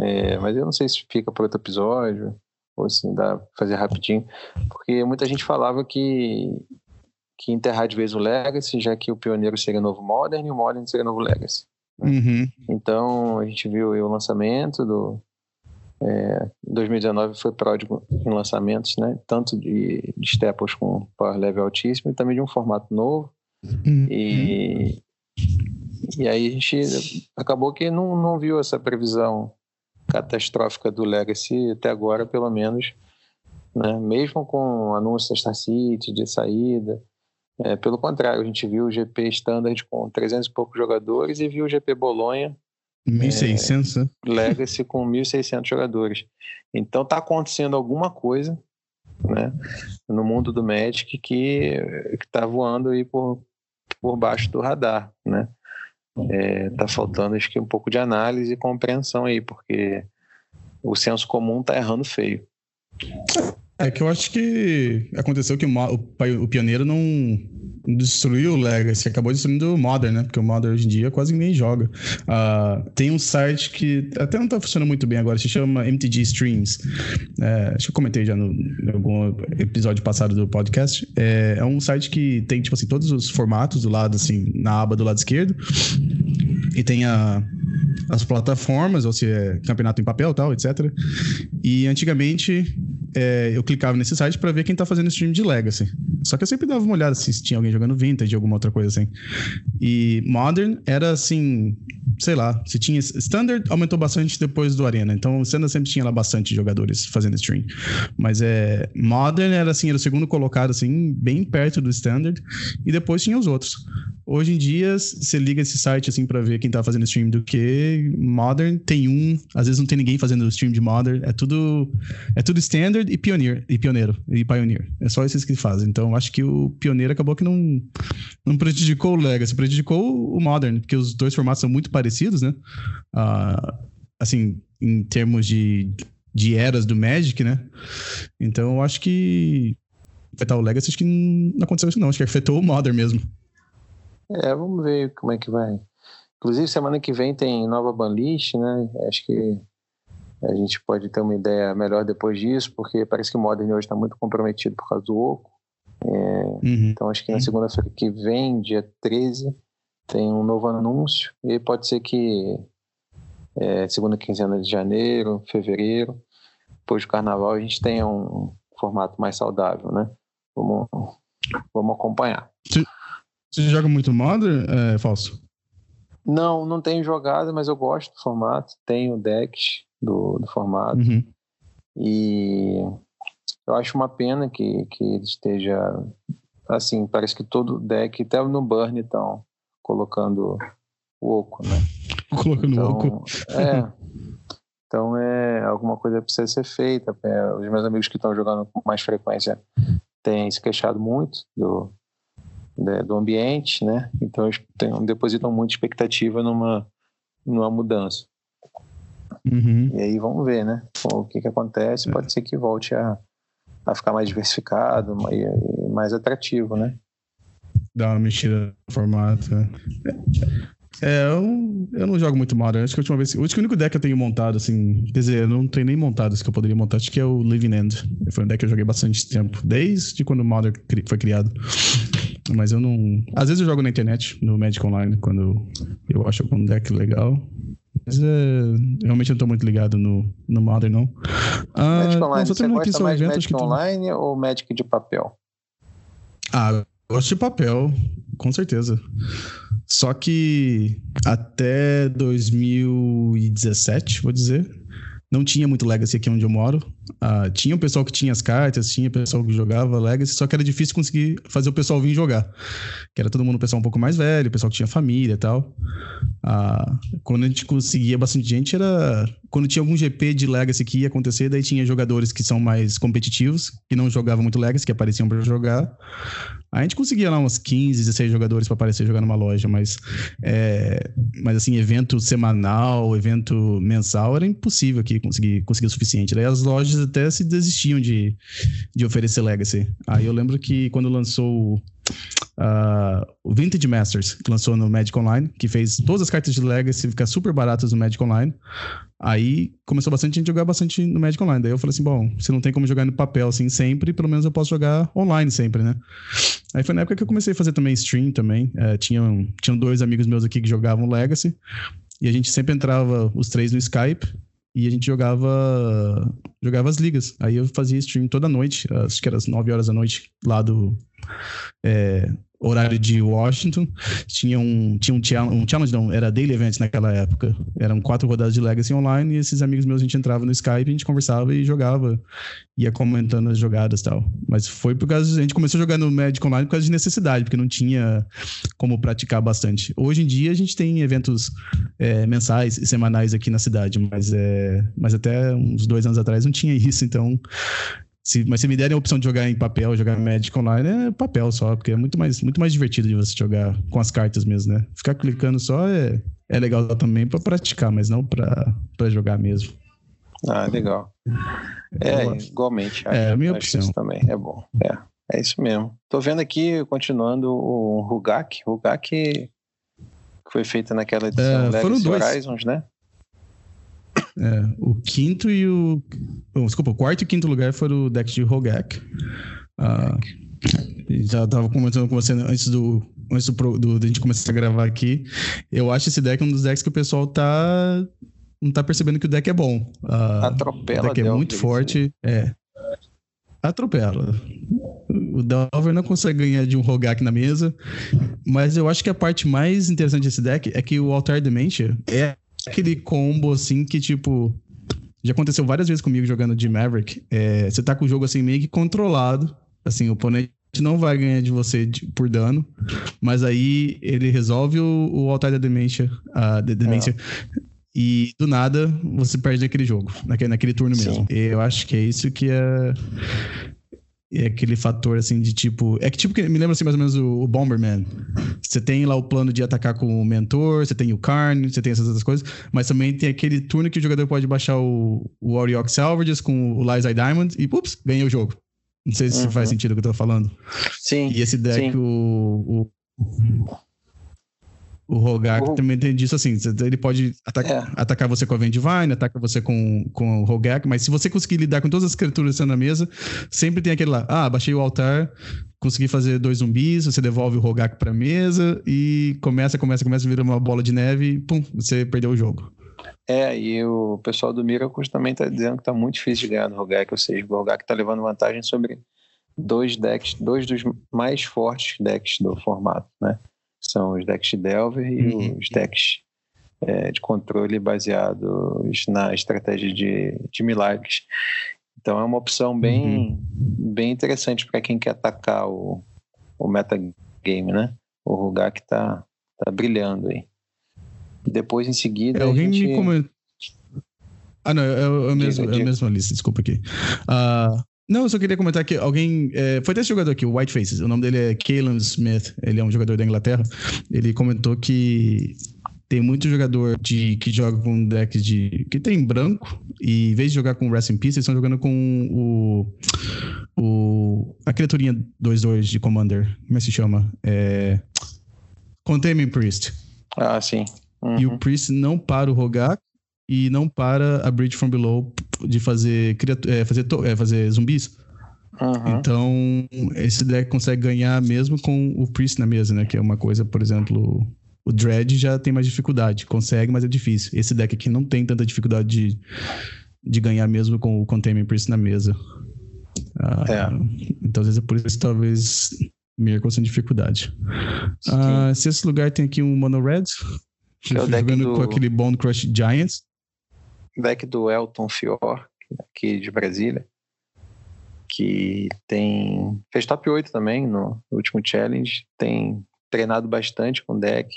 É, mas eu não sei se fica para outro episódio, ou se dá pra fazer rapidinho, porque muita gente falava que, que enterrar de vez o Legacy, já que o Pioneiro seria novo Modern e o Modern seria novo Legacy. Né? Uhum. Então a gente viu o lançamento do. É, 2019 foi pródigo em lançamentos, né? Tanto de, de Staples com power level altíssimo e também de um formato novo. Uhum. E, e aí a gente acabou que não, não viu essa previsão catastrófica do Legacy até agora, pelo menos, né? mesmo com anúncios da Star City de saída. É, pelo contrário, a gente viu o GP Standard com 300 e poucos jogadores e viu o GP Bolonha 1.600, é, né? Legacy com 1.600 jogadores. Então está acontecendo alguma coisa né, no mundo do Magic que está voando aí por, por baixo do radar. Né? É, tá faltando acho que um pouco de análise e compreensão aí, porque o senso comum tá errando feio. É que eu acho que aconteceu que o, o, o pioneiro não destruiu o Legacy, acabou destruindo o Modern, né? Porque o Modern hoje em dia quase ninguém joga. Uh, tem um site que até não tá funcionando muito bem agora, se chama MTG Streams. É, acho que eu comentei já no, em algum episódio passado do podcast. É, é um site que tem, tipo assim, todos os formatos do lado, assim, na aba do lado esquerdo. E tem a, as plataformas, ou se é campeonato em papel tal, etc. E antigamente é, eu clicava nesse site para ver quem tá fazendo stream de Legacy. Só que eu sempre dava uma olhada se tinha alguém jogando Vintage, alguma outra coisa assim. E Modern era assim, sei lá, se tinha. Standard aumentou bastante depois do Arena, então Standard sempre tinha lá bastante jogadores fazendo stream. Mas é. Modern era assim, era o segundo colocado, assim, bem perto do Standard, e depois tinha os outros. Hoje em dia, você liga esse site assim para ver quem tá fazendo stream do que. Modern tem um, às vezes não tem ninguém fazendo stream de Modern. É tudo. É tudo Standard e Pioneer. E Pioneiro. E Pioneer. É só esses que fazem. Então acho que o Pioneiro acabou que não, não prejudicou o Legacy, prejudicou o Modern, porque os dois formatos são muito parecidos, né? Uh, assim, em termos de, de eras do Magic, né? Então acho que afetar o Legacy, acho que não aconteceu isso não. Acho que afetou o Modern mesmo. É, vamos ver como é que vai. Inclusive, semana que vem tem nova banlist, né? Acho que a gente pode ter uma ideia melhor depois disso, porque parece que o Modern hoje está muito comprometido por causa do Oco. É, uhum. Então, acho que na segunda-feira que vem, dia 13, tem um novo anúncio. E pode ser que é, segunda quinzena de janeiro, fevereiro. Depois do carnaval a gente tenha um formato mais saudável, né? Vamos, vamos acompanhar. Você, você joga muito Modern, é, Falso? Não, não tenho jogado, mas eu gosto do formato. Tenho decks do, do formato. Uhum. E eu acho uma pena que, que ele esteja assim, parece que todo deck, até no Burn estão colocando o Oco, né? Colocando então, o Oco. É. Então é alguma coisa precisa ser feita. É, os meus amigos que estão jogando com mais frequência têm se queixado muito do, né, do ambiente, né? Então eles têm, depositam muita expectativa numa, numa mudança. Uhum. E aí vamos ver, né? O que, que acontece. É. Pode ser que volte a, a ficar mais diversificado e mais atrativo, né? Dá uma mexida no formato. Né? É, eu, eu não jogo muito Modern. Acho que a última vez. O único deck que eu tenho montado, assim. Quer dizer, eu não tenho nem montado esse que eu poderia montar. Acho que é o Living End. Foi um deck que eu joguei bastante tempo. Desde quando o Modern foi criado. Mas eu não. Às vezes eu jogo na internet, no Magic Online, quando eu acho algum deck legal. Mas é, realmente eu não tô muito ligado no, no Modern, não. Ah, Magic Online, você gosta mais evento, Magic Online ou Magic de papel? Ah, gosto de papel, com certeza. Só que até 2017, vou dizer, não tinha muito Legacy aqui onde eu moro. Uh, tinha o pessoal que tinha as cartas, tinha o pessoal que jogava Legacy, só que era difícil conseguir fazer o pessoal vir jogar. Que era todo mundo o pessoal um pouco mais velho, o pessoal que tinha família e tal. Uh, quando a gente conseguia bastante gente, era quando tinha algum GP de Legacy que ia acontecer, daí tinha jogadores que são mais competitivos, que não jogavam muito Legacy, que apareciam para jogar. A gente conseguia lá uns 15, 16 jogadores para aparecer jogar numa loja, mas, é, mas assim, evento semanal, evento mensal, era impossível aqui conseguir, conseguir o suficiente. Daí as lojas até se desistiam de, de oferecer Legacy. Aí eu lembro que quando lançou Uh, o Vintage Masters, que lançou no Magic Online, que fez todas as cartas de Legacy ficar super baratas no Magic Online. Aí começou bastante gente a jogar bastante no Magic Online. Daí eu falei assim: bom, se não tem como jogar no papel assim sempre, pelo menos eu posso jogar online sempre, né? Aí foi na época que eu comecei a fazer também stream também. Uh, tinham, tinham dois amigos meus aqui que jogavam Legacy. E a gente sempre entrava os três no Skype e a gente jogava jogava as ligas. Aí eu fazia stream toda noite, acho que era às 9 horas da noite, lá do é, horário de Washington. Tinha um, tinha um, um challenge, não, era daily event naquela época. Eram quatro rodadas de Legacy online e esses amigos meus a gente entrava no Skype, a gente conversava e jogava, ia comentando as jogadas e tal. Mas foi por causa, a gente começou a jogar no Magic Online por causa de necessidade, porque não tinha como praticar bastante. Hoje em dia a gente tem eventos é, mensais e semanais aqui na cidade, mas, é, mas até uns dois anos atrás não tinha isso, então se, mas se me derem a opção de jogar em papel, jogar Magic Online, é papel só, porque é muito mais, muito mais divertido de você jogar com as cartas mesmo, né? Ficar clicando só é, é legal também para praticar, mas não para jogar mesmo. Ah, legal. É, igualmente. Acho, é a minha opção. Também é bom. É, é isso mesmo. Tô vendo aqui, continuando, o Rugak. Rugak que foi feito naquela edição é, foram dois. Horizons, né? É, o quinto e o. Desculpa, o quarto e quinto lugar foram o deck de Rogak. Ah, já estava comentando com você antes do. Antes do, do, a gente começar a gravar aqui. Eu acho esse deck um dos decks que o pessoal tá. Não tá percebendo que o deck é bom. Ah, Atropela. O deck é muito forte. É. Atropela. O Delver não consegue ganhar de um Rogak na mesa. Mas eu acho que a parte mais interessante desse deck é que o Altar Dementia é aquele combo assim que, tipo. Já aconteceu várias vezes comigo jogando de Maverick. É, você tá com o jogo assim meio que controlado. Assim, o oponente não vai ganhar de você de, por dano. Mas aí ele resolve o, o altar da demência. A de, demência. É. E do nada você perde aquele jogo, naquele, naquele turno Sim. mesmo. E eu acho que é isso que é é aquele fator assim de tipo. É que tipo, me lembra assim mais ou menos o, o Bomberman. Você tem lá o plano de atacar com o mentor, você tem o Karn, você tem essas outras coisas, mas também tem aquele turno que o jogador pode baixar o, o Salvages com o Lies Diamond e, ups, ganha o jogo. Não sei se uhum. faz sentido o que eu tô falando. Sim. E esse deck, sim. o, o o Rogak também tem disso assim, ele pode ataca, é. atacar você com a Vendivine, ataca você com, com o Rogak, mas se você conseguir lidar com todas as criaturas na mesa, sempre tem aquele lá, ah, baixei o altar, consegui fazer dois zumbis, você devolve o Rogak pra mesa e começa, começa, começa, vira uma bola de neve e pum, você perdeu o jogo. É, e o pessoal do Miracles também está dizendo que está muito difícil de ganhar no Rogak, ou seja, o Rogak está levando vantagem sobre dois decks, dois dos mais fortes decks do formato, né? São os decks de Delver e uhum. os decks é, de controle baseados na estratégia de, de milagres. Então é uma opção bem, uhum. bem interessante para quem quer atacar o, o metagame, né? O Rugak está tá brilhando aí. Depois, em seguida. É, alguém gente... me comentou. Ah, não, é, é, é, mesmo, é a mesma lista, desculpa aqui. Uh, não, eu só queria comentar que alguém. É, foi desse jogador aqui, o White Faces. O nome dele é Kalen Smith. Ele é um jogador da Inglaterra. Ele comentou que tem muito jogador de, que joga com deck de. que tem branco. E em vez de jogar com Rest in Peace, eles estão jogando com o. o a criaturinha 2-2 de Commander. Como é que se chama? É. Containment Priest. Ah, sim. Uhum. E o Priest não para o Rogak e não para a Bridge from Below de fazer, é, fazer, é, fazer zumbis. Uhum. Então, esse deck consegue ganhar mesmo com o Priest na mesa, né? Que é uma coisa, por exemplo, o Dread já tem mais dificuldade. Consegue, mas é difícil. Esse deck aqui não tem tanta dificuldade de, de ganhar mesmo com o Containment Priest na mesa. Ah, é. Então, às vezes é por isso que talvez Miracle sem dificuldade. Uh, se esse lugar tem aqui um Mono Red, é o deck jogando do... com aquele Bone Crush Giants. Deck do Elton Fior, aqui de Brasília, que tem. fez top 8 também no último challenge, tem treinado bastante com o deck,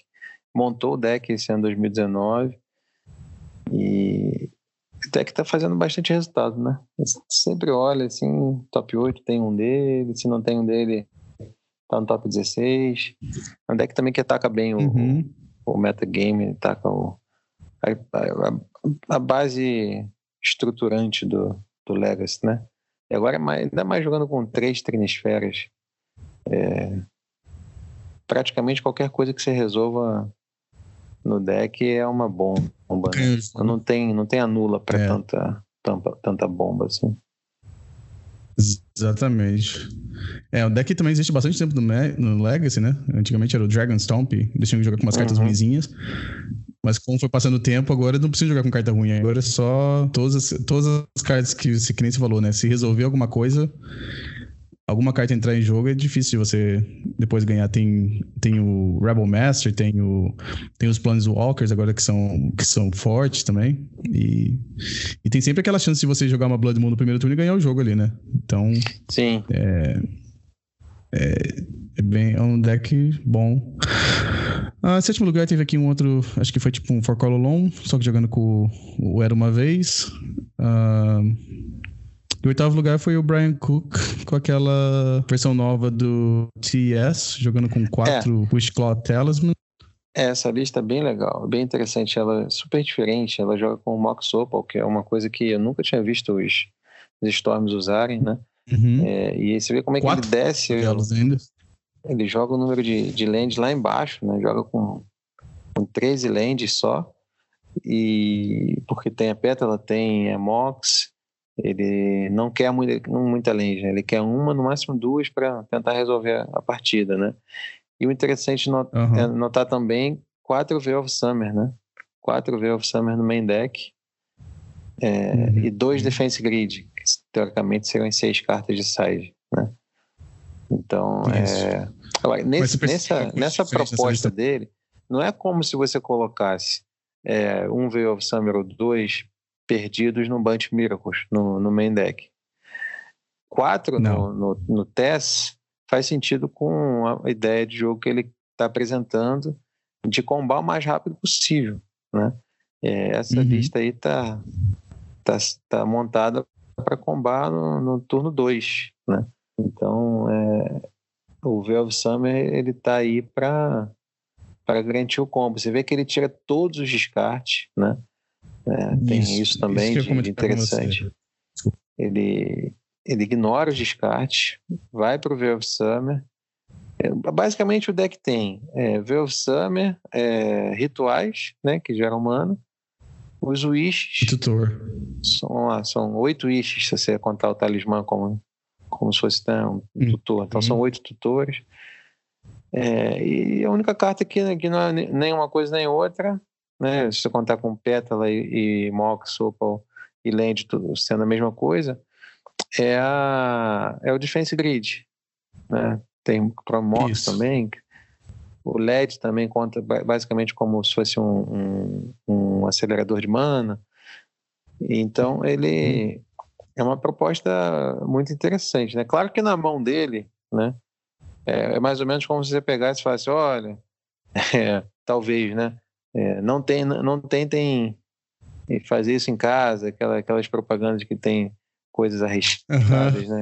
montou o deck esse ano 2019 e o deck tá fazendo bastante resultado, né? sempre olha assim, top 8 tem um dele, se não tem um dele, tá no top 16. É um deck também que ataca bem o, uhum. o, o metagame, ataca o, a, a, a, base estruturante do, do Legacy, né? E agora é mais, ainda mais jogando com três trinisferas. É, praticamente qualquer coisa que você resolva no deck é uma bomba. Né? Não tem, não tem anula para é. tanta, tanta, tanta bomba assim. Exatamente. É, o deck também existe bastante tempo no, no Legacy, né? Antigamente era o Dragon Stomp, eles tinham que jogar com umas cartas uhum. ruinzinhas. Mas como foi passando o tempo, agora não precisa jogar com carta ruim. Agora é só todas as, todas as cartas que, que nem você falou, né? Se resolver alguma coisa, alguma carta entrar em jogo, é difícil de você depois ganhar. Tem, tem o Rebel Master, tem, o, tem os Planeswalkers agora que são, que são fortes também. E, e tem sempre aquela chance de você jogar uma Blood Moon no primeiro turno e ganhar o jogo ali, né? Então. Sim. É, é, é, bem, é um deck bom. Ah, sétimo lugar teve aqui um outro, acho que foi tipo um For Call Alone, só que jogando com o Era uma vez. Ah, e o oitavo lugar foi o Brian Cook com aquela versão nova do TS, jogando com quatro é. Wishclaw Talisman. É, essa lista é bem legal, bem interessante. Ela é super diferente. Ela joga com o Mox Opal, que é uma coisa que eu nunca tinha visto os, os Storms usarem, né? Uhum. É, e você vê como é que quatro ele desce. Ainda. Ele joga o número de, de lands lá embaixo, né? Joga com, com 13 lands só. E porque tem a pétala, tem a Mox, ele não quer muita, muita lente, né? ele quer uma, no máximo duas, para tentar resolver a partida, né? E o interessante not uhum. é notar também quatro V of Summer, né? Quatro V of Summer no main deck é, uhum. e dois Defense Grid, que teoricamente seriam seis cartas de side, né? Então, é... Agora, nesse, nessa, nessa proposta dele, não é como se você colocasse é, um V of Summer ou dois perdidos no Bunch Miracles, no, no main deck. Quatro no, no, no TES faz sentido com a ideia de jogo que ele está apresentando de combar o mais rápido possível, né? É, essa uhum. lista aí tá, tá, tá montada para combar no, no turno 2, né? Então, é, o Velvet Summer ele tá aí para para garantir o combo. Você vê que ele tira todos os descartes, né? É, tem isso, isso também isso de, de interessante. Ele, ele ignora os descartes, vai para o Velvet Summer. É, basicamente o deck tem é, Velvet Summer, é, rituais, né, que geram mana, os wishes. Tutor. São, são oito wishes, se você contar o talismã como, como se fosse né, um hum. tutor. Então são uhum. oito tutores. É, e a única carta que, que não é nem uma coisa nem outra né? Se você contar com Pétala e, e Mox, Opal e Land tudo sendo a mesma coisa, é, a, é o Defense Grid. Né? Tem para Mox também. O LED também conta basicamente como se fosse um, um, um acelerador de mana. Então, ele é uma proposta muito interessante. Né? Claro que na mão dele, né? É, é mais ou menos como se você pegasse e falasse, olha, é, talvez, né? É, não, tem, não tentem fazer isso em casa, aquela, aquelas propagandas que tem coisas arriscadas, uhum. né?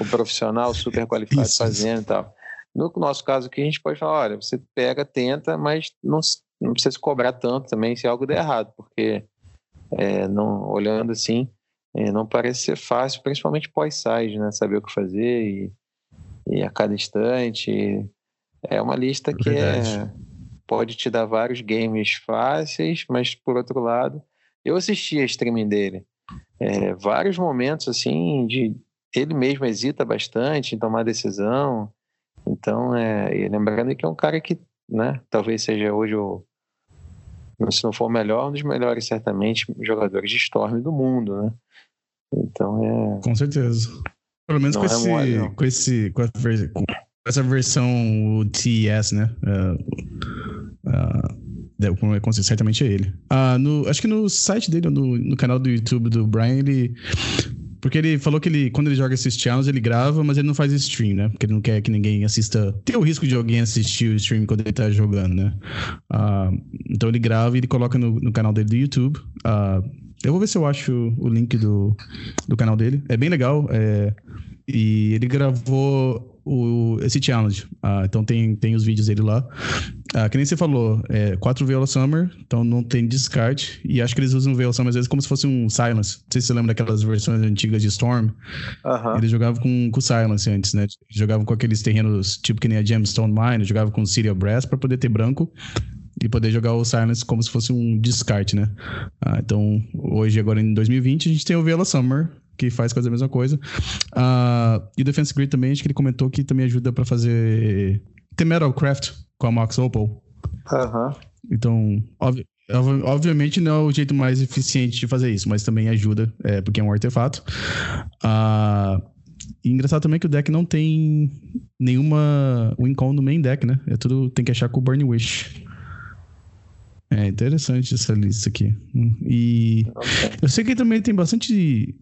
O profissional super qualificado isso. fazendo e tal. No nosso caso aqui, a gente pode falar, olha, você pega, tenta, mas não, não precisa se cobrar tanto também se algo der errado, porque é, não, olhando assim, é, não parece ser fácil, principalmente pós-side, né? Saber o que fazer e, e a cada instante. É uma lista que é, pode te dar vários games fáceis, mas por outro lado, eu assisti a streaming dele. É, vários momentos assim de ele mesmo hesita bastante em tomar decisão. Então, é, lembrando que é um cara que, né, talvez seja hoje o se não for o melhor, um dos melhores certamente jogadores de Storm do mundo, né? Então é. Com certeza. Pelo menos com, é esse, mole, com, esse, com, com, essa versão o TES, né? Uh, uh, certamente é ele. Uh, no, acho que no site dele, no, no canal do YouTube do Brian, ele. Porque ele falou que ele, quando ele joga esses channels, ele grava, mas ele não faz stream, né? Porque ele não quer que ninguém assista. Tem o risco de alguém assistir o stream quando ele tá jogando, né? Uh, então ele grava e ele coloca no, no canal dele do YouTube. Uh, eu vou ver se eu acho o link do, do canal dele. É bem legal. É, e ele gravou o, esse challenge. Ah, então tem, tem os vídeos dele lá. Ah, que nem você falou, é 4 Veil Summer, então não tem descarte. E acho que eles usam o Veil Summer às vezes como se fosse um Silence. Não sei se você lembra daquelas versões antigas de Storm. Uh -huh. Eles jogavam com, com Silence antes, né? Jogavam com aqueles terrenos tipo que nem a Gemstone Mine, jogavam com Serial Brass para poder ter branco e poder jogar o Silence como se fosse um descarte, né? Ah, então, hoje, agora em 2020, a gente tem o Vela Summer, que faz quase a mesma coisa. Ah, e o Defense Grid também, acho que ele comentou que também ajuda para fazer The Metalcraft com a Max Opal. Então, obvi obviamente não é o jeito mais eficiente de fazer isso, mas também ajuda, é, porque é um artefato. Ah, e engraçado também que o deck não tem nenhuma Wincon no main deck, né? É tudo tem que achar com o Burning Wish. É interessante essa lista aqui. E okay. eu sei que também tem bastante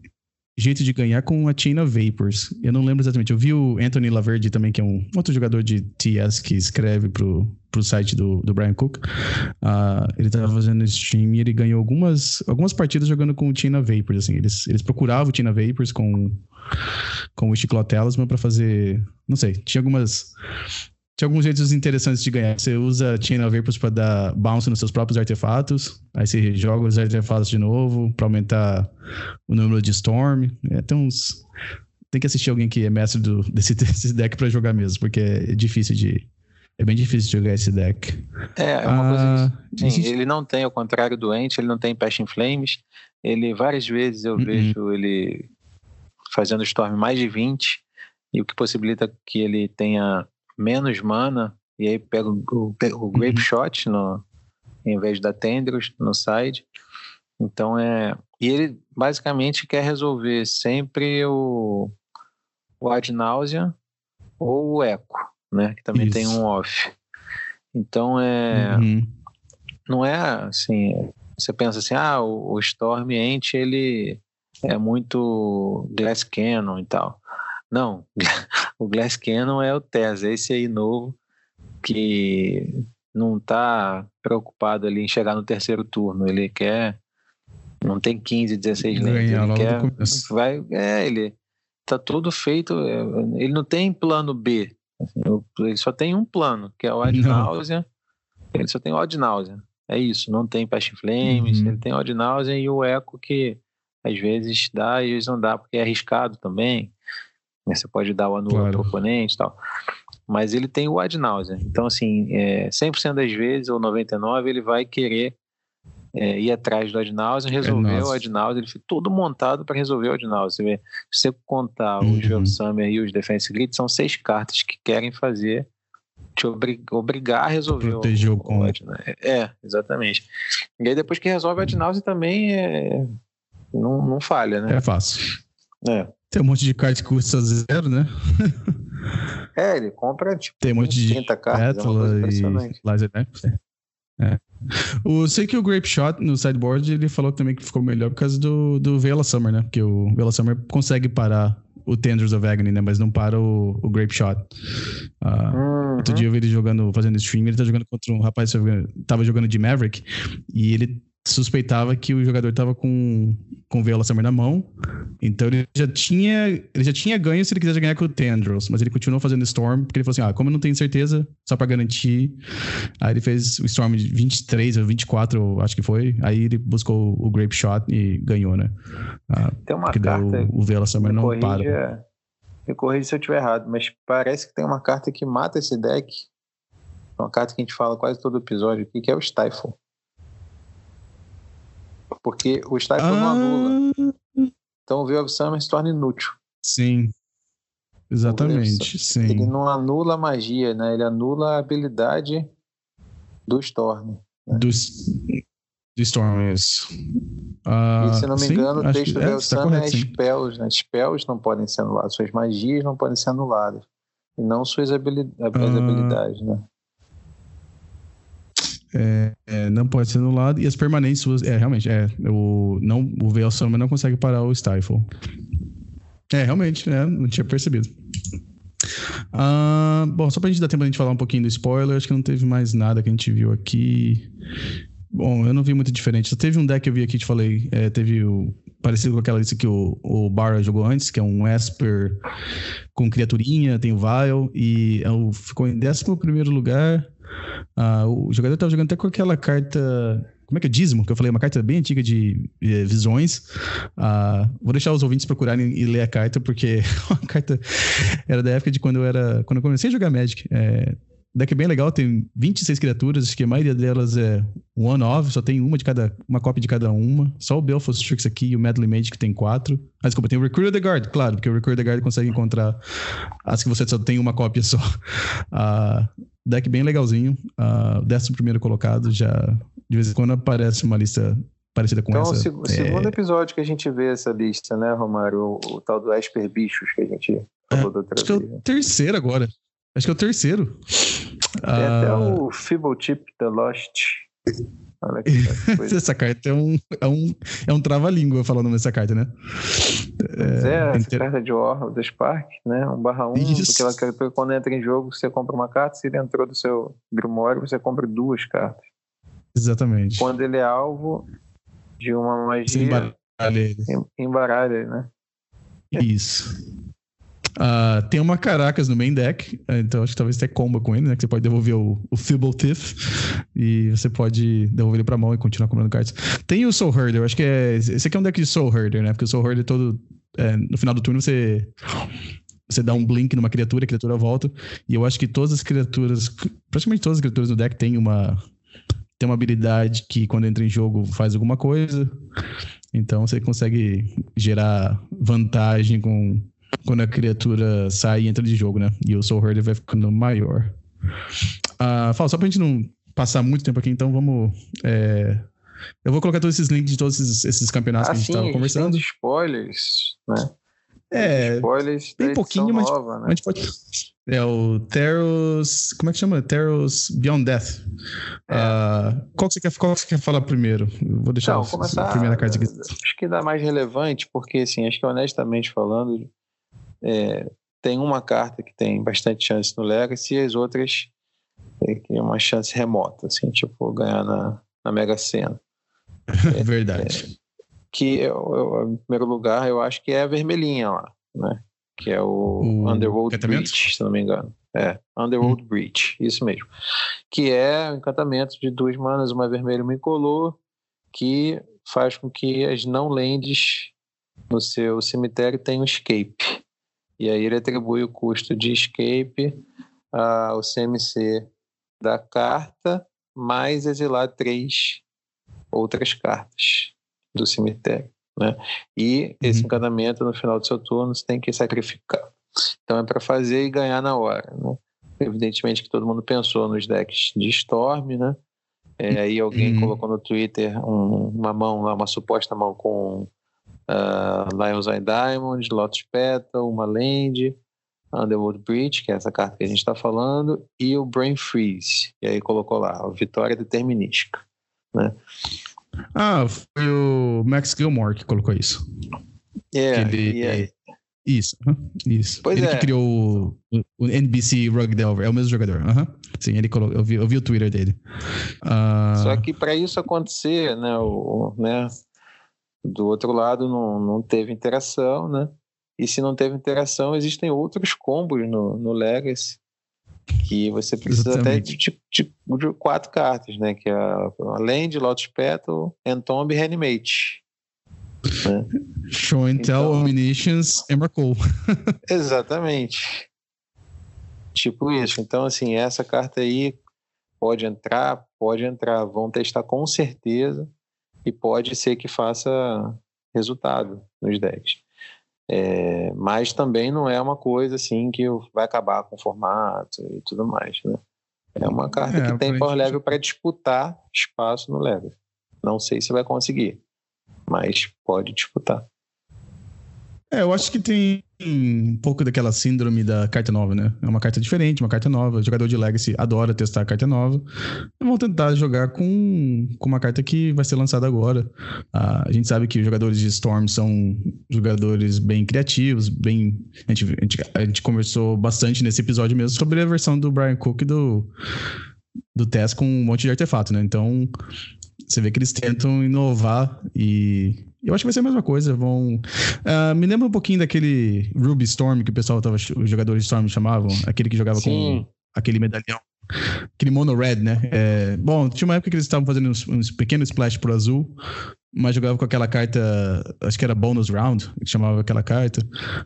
jeito de ganhar com a China Vapors. Eu não lembro exatamente. Eu vi o Anthony Laverde também, que é um outro jogador de TS que escreve pro, pro site do, do Brian Cook. Uh, ele estava fazendo stream e ele ganhou algumas, algumas partidas jogando com o China Vapors. Assim. Eles, eles procuravam o China Vapors com, com o Talisman para fazer. Não sei, tinha algumas tinha alguns jeitos interessantes de ganhar. Você usa Chain of Vapors para dar bounce nos seus próprios artefatos. Aí você joga os artefatos de novo para aumentar o número de Storm. É, tem uns. Tem que assistir alguém que é mestre do, desse, desse deck para jogar mesmo, porque é difícil de. É bem difícil de jogar esse deck. É, é uma ah, coisa que, sim, ele não tem, ao contrário do Ent, ele não tem Passion Flames. Ele, várias vezes eu uh -uh. vejo ele fazendo Storm mais de 20, e o que possibilita que ele tenha menos mana, e aí pega o, o, o Grape uhum. Shot no, em vez da Tendrils no side. Então é. E ele basicamente quer resolver sempre o, o Ad Nausea ou o Echo, né? Que também Isso. tem um off. Então é. Uhum. Não é assim. Você pensa assim, ah, o, o Storm Ant ele é muito Glass Cannon e tal. Não, o Glass Cannon é o Tesla, esse aí novo, que não está preocupado ali em chegar no terceiro turno. Ele quer. Não tem 15, 16 lentes. Ele quer. Vai, é, ele tá tudo feito. É, ele não tem plano B. Assim, ele só tem um plano, que é o Ad Náusea. Ele só tem o. É isso, não tem Passion Flames, uhum. ele tem o e o Eco que às vezes dá e às vezes não dá, porque é arriscado também. Né? Você pode dar o anula claro. para o oponente e tal. Mas ele tem o ad nausea. Então, assim, é, 100% das vezes, ou 99%, ele vai querer é, ir atrás do ad nausea, resolver é o ad nausea. Ele fica todo montado para resolver o ad nausea. Você vê, se você contar uhum. os Summer e os Defense Grid, são seis cartas que querem fazer te obrigar a resolver Proteger o, o combo. É, exatamente. E aí depois que resolve a Adnause também é... não, não falha, né? É fácil. É. Tem um monte de cartas que custa zero, né? é, ele compra tipo Tem um monte de 30 cartas, é e Laser é. O, sei que o Grape Shot no sideboard ele falou também que ficou melhor por causa do, do Vela Summer, né? Porque o Vela Summer consegue parar o Tenders of Agony, né? Mas não para o, o Grape Shot. Uh, uhum. Outro dia eu vi ele jogando, fazendo stream, ele tá jogando contra um rapaz que tava jogando de Maverick e ele suspeitava que o jogador estava com, com Summer na mão. Então ele já tinha ele já tinha ganho se ele quisesse ganhar com o Tendrils, mas ele continuou fazendo Storm, porque ele falou assim: ah, como eu não tenho certeza, só para garantir. Aí ele fez o Storm de 23 ou 24, acho que foi. Aí ele buscou o Grape Shot e ganhou, né? Ah, Tem uma carta. O, o Veil Summer não corrija, para. Me corrija se eu estiver errado, mas parece que tem uma carta que mata esse deck. Uma carta que a gente fala quase todo episódio aqui, que é o Stifle. Porque o Stifle ah. não anula. Então o Veil of Summer se torna inútil. Sim. Exatamente, sim. Ele não anula a magia, né? Ele anula a habilidade do Storm. Né? Do, do Storm, isso. Uh, e se não me sim, engano, o texto do Veil of tá Summer é spells, né? Spells não podem ser anulados, suas magias não podem ser anuladas. E não suas habilidades, uh, habilidades né? É, é, não pode ser anulado. E as permanentes É, realmente, é. O, não, o Veil Summer não consegue parar o Stifle. É, realmente, né? Não tinha percebido. Ah, bom, só pra gente dar tempo a gente falar um pouquinho do spoiler, acho que não teve mais nada que a gente viu aqui. Bom, eu não vi muito diferente. Só teve um deck que eu vi aqui, te falei. É, teve o. Parecido com aquela lista que o, o Barra jogou antes, que é um Esper com criaturinha, tem o Vile, e é ficou em 11 lugar. Ah, o jogador estava jogando até com aquela carta. Como é que é? Dízimo, que eu falei, uma carta bem antiga de, de visões. Ah, vou deixar os ouvintes procurarem e ler a carta, porque a carta era da época de quando eu era. Quando eu comecei a jogar Magic. É, deck é bem legal, tem 26 criaturas, acho que a maioria delas é one-off, só tem uma de cada, uma cópia de cada uma. Só o Belfast Strix aqui e o Medley Mage que tem quatro. Ah, desculpa, tem o Recruit the Guard, claro, porque o Recruit the Guard consegue encontrar as que você só tem uma cópia só. Uh, deck bem legalzinho, uh, décimo primeiro colocado, já de vez em quando aparece uma lista parecida com então, essa. Então, o é... segundo episódio que a gente vê essa lista, né, Romário? O, o tal do Esper Bichos que a gente falou é, da outra acho vez. que é o terceiro agora. Acho que é o terceiro. Tem uh... até o Feeble Chip The Lost. essa carta é um, é um, é um trava-língua falando nessa carta, né? É, é essa inter... carta de War do Spark, né? Um barra um, aquela criatura quando entra em jogo, você compra uma carta, se ele entrou do seu Grimoire, você compra duas cartas. Exatamente. Quando ele é alvo de uma magia, você embaralha ele. Embaralha ele, né? Isso. Uh, tem uma Caracas no main deck, então acho que talvez tenha comba com ele, né? Que você pode devolver o, o Tiff e você pode devolver ele pra mão e continuar comprando cartas. Tem o Soul Herder, acho que é. Esse aqui é um deck de Soul Herder, né? Porque o Soul Herder todo. É, no final do turno você. Você dá um blink numa criatura, a criatura volta. E eu acho que todas as criaturas. Praticamente todas as criaturas do deck tem uma. Tem uma habilidade que quando entra em jogo faz alguma coisa. Então você consegue gerar vantagem com quando a criatura sai e entra de jogo, né? E o Soul Herder vai ficando maior. Uh, fala, só pra gente não passar muito tempo aqui, então vamos. É... Eu vou colocar todos esses links de todos esses, esses campeonatos ah, que a gente estava conversando. spoilers, né? É, spoilers bem pouquinho, mas nova, né? a gente pode. É o Teros. Como é que chama? Teros Beyond Death. É. Uh, qual, que você quer, qual que você quer falar primeiro? Vou deixar Não, começar, a primeira carta aqui. Acho que dá mais relevante, porque, assim, acho que honestamente falando, é, tem uma carta que tem bastante chance no Legacy e as outras tem uma chance remota, assim, tipo, ganhar na, na Mega Sena. É, Verdade. É, que, eu, eu, em primeiro lugar, eu acho que é a vermelhinha lá, né? Que é o, o Underworld Breach, se não me engano. É, Underworld hum. Breach, isso mesmo. Que é um encantamento de duas manas, uma vermelha e uma incolor, que faz com que as não lands no seu cemitério tenham escape. E aí ele atribui o custo de escape ao CMC da carta, mais exilar três outras cartas do cemitério. Né? E esse uhum. encantamento, no final do seu turno, você tem que sacrificar. Então é para fazer e ganhar na hora. Né? evidentemente que todo mundo pensou nos decks de Storm, né? É, aí alguém uhum. colocou no Twitter um, uma mão lá, uma suposta mão com uh, Lions Eye Diamond, Lotus Petal, uma Land, Underworld Breach, que é essa carta que a gente está falando, e o Brain Freeze. E aí colocou lá, a vitória determinística. Né? Ah, foi o Max Gilmore que colocou isso. É, ele, Isso, isso. Pois ele é. que criou o, o, NBC Rug Delver, é o mesmo jogador. Sim, ele colocou, eu vi, eu vi o Twitter dele. Uh... Só que para isso acontecer, né, o, né, do outro lado não, não teve interação, né? E se não teve interação, existem outros combos no, no Legacy que você precisa Exatamente. até de, de, de, quatro cartas, né? Que é além de Lotus Petal, Entomb e Reanimate. Né? Show and Tell, então, Omniscience, Emrakul. exatamente. Tipo isso. Então, assim, essa carta aí pode entrar, pode entrar. Vão testar com certeza e pode ser que faça resultado nos decks. É, mas também não é uma coisa assim que vai acabar com o formato e tudo mais, né? É uma carta é, que tem power level para disputar espaço no level. Não sei se vai conseguir, mas pode disputar. É, eu acho que tem um pouco daquela síndrome da carta nova, né? É uma carta diferente, uma carta nova. O jogador de Legacy adora testar a carta nova. Vão tentar jogar com, com uma carta que vai ser lançada agora. Ah, a gente sabe que os jogadores de Storm são jogadores bem criativos, bem. A gente, a gente, a gente conversou bastante nesse episódio mesmo sobre a versão do Brian Cook do, do teste com um monte de artefato, né? Então, você vê que eles tentam inovar e eu acho que vai ser a mesma coisa. Vão. Uh, me lembra um pouquinho daquele Ruby Storm que o pessoal tava. Os jogadores Storm chamavam. Aquele que jogava Sim. com aquele medalhão. Aquele mono red, né? É, bom, tinha uma época que eles estavam fazendo uns, uns pequenos splash pro azul, mas jogava com aquela carta. Acho que era bonus round, que chamava aquela carta.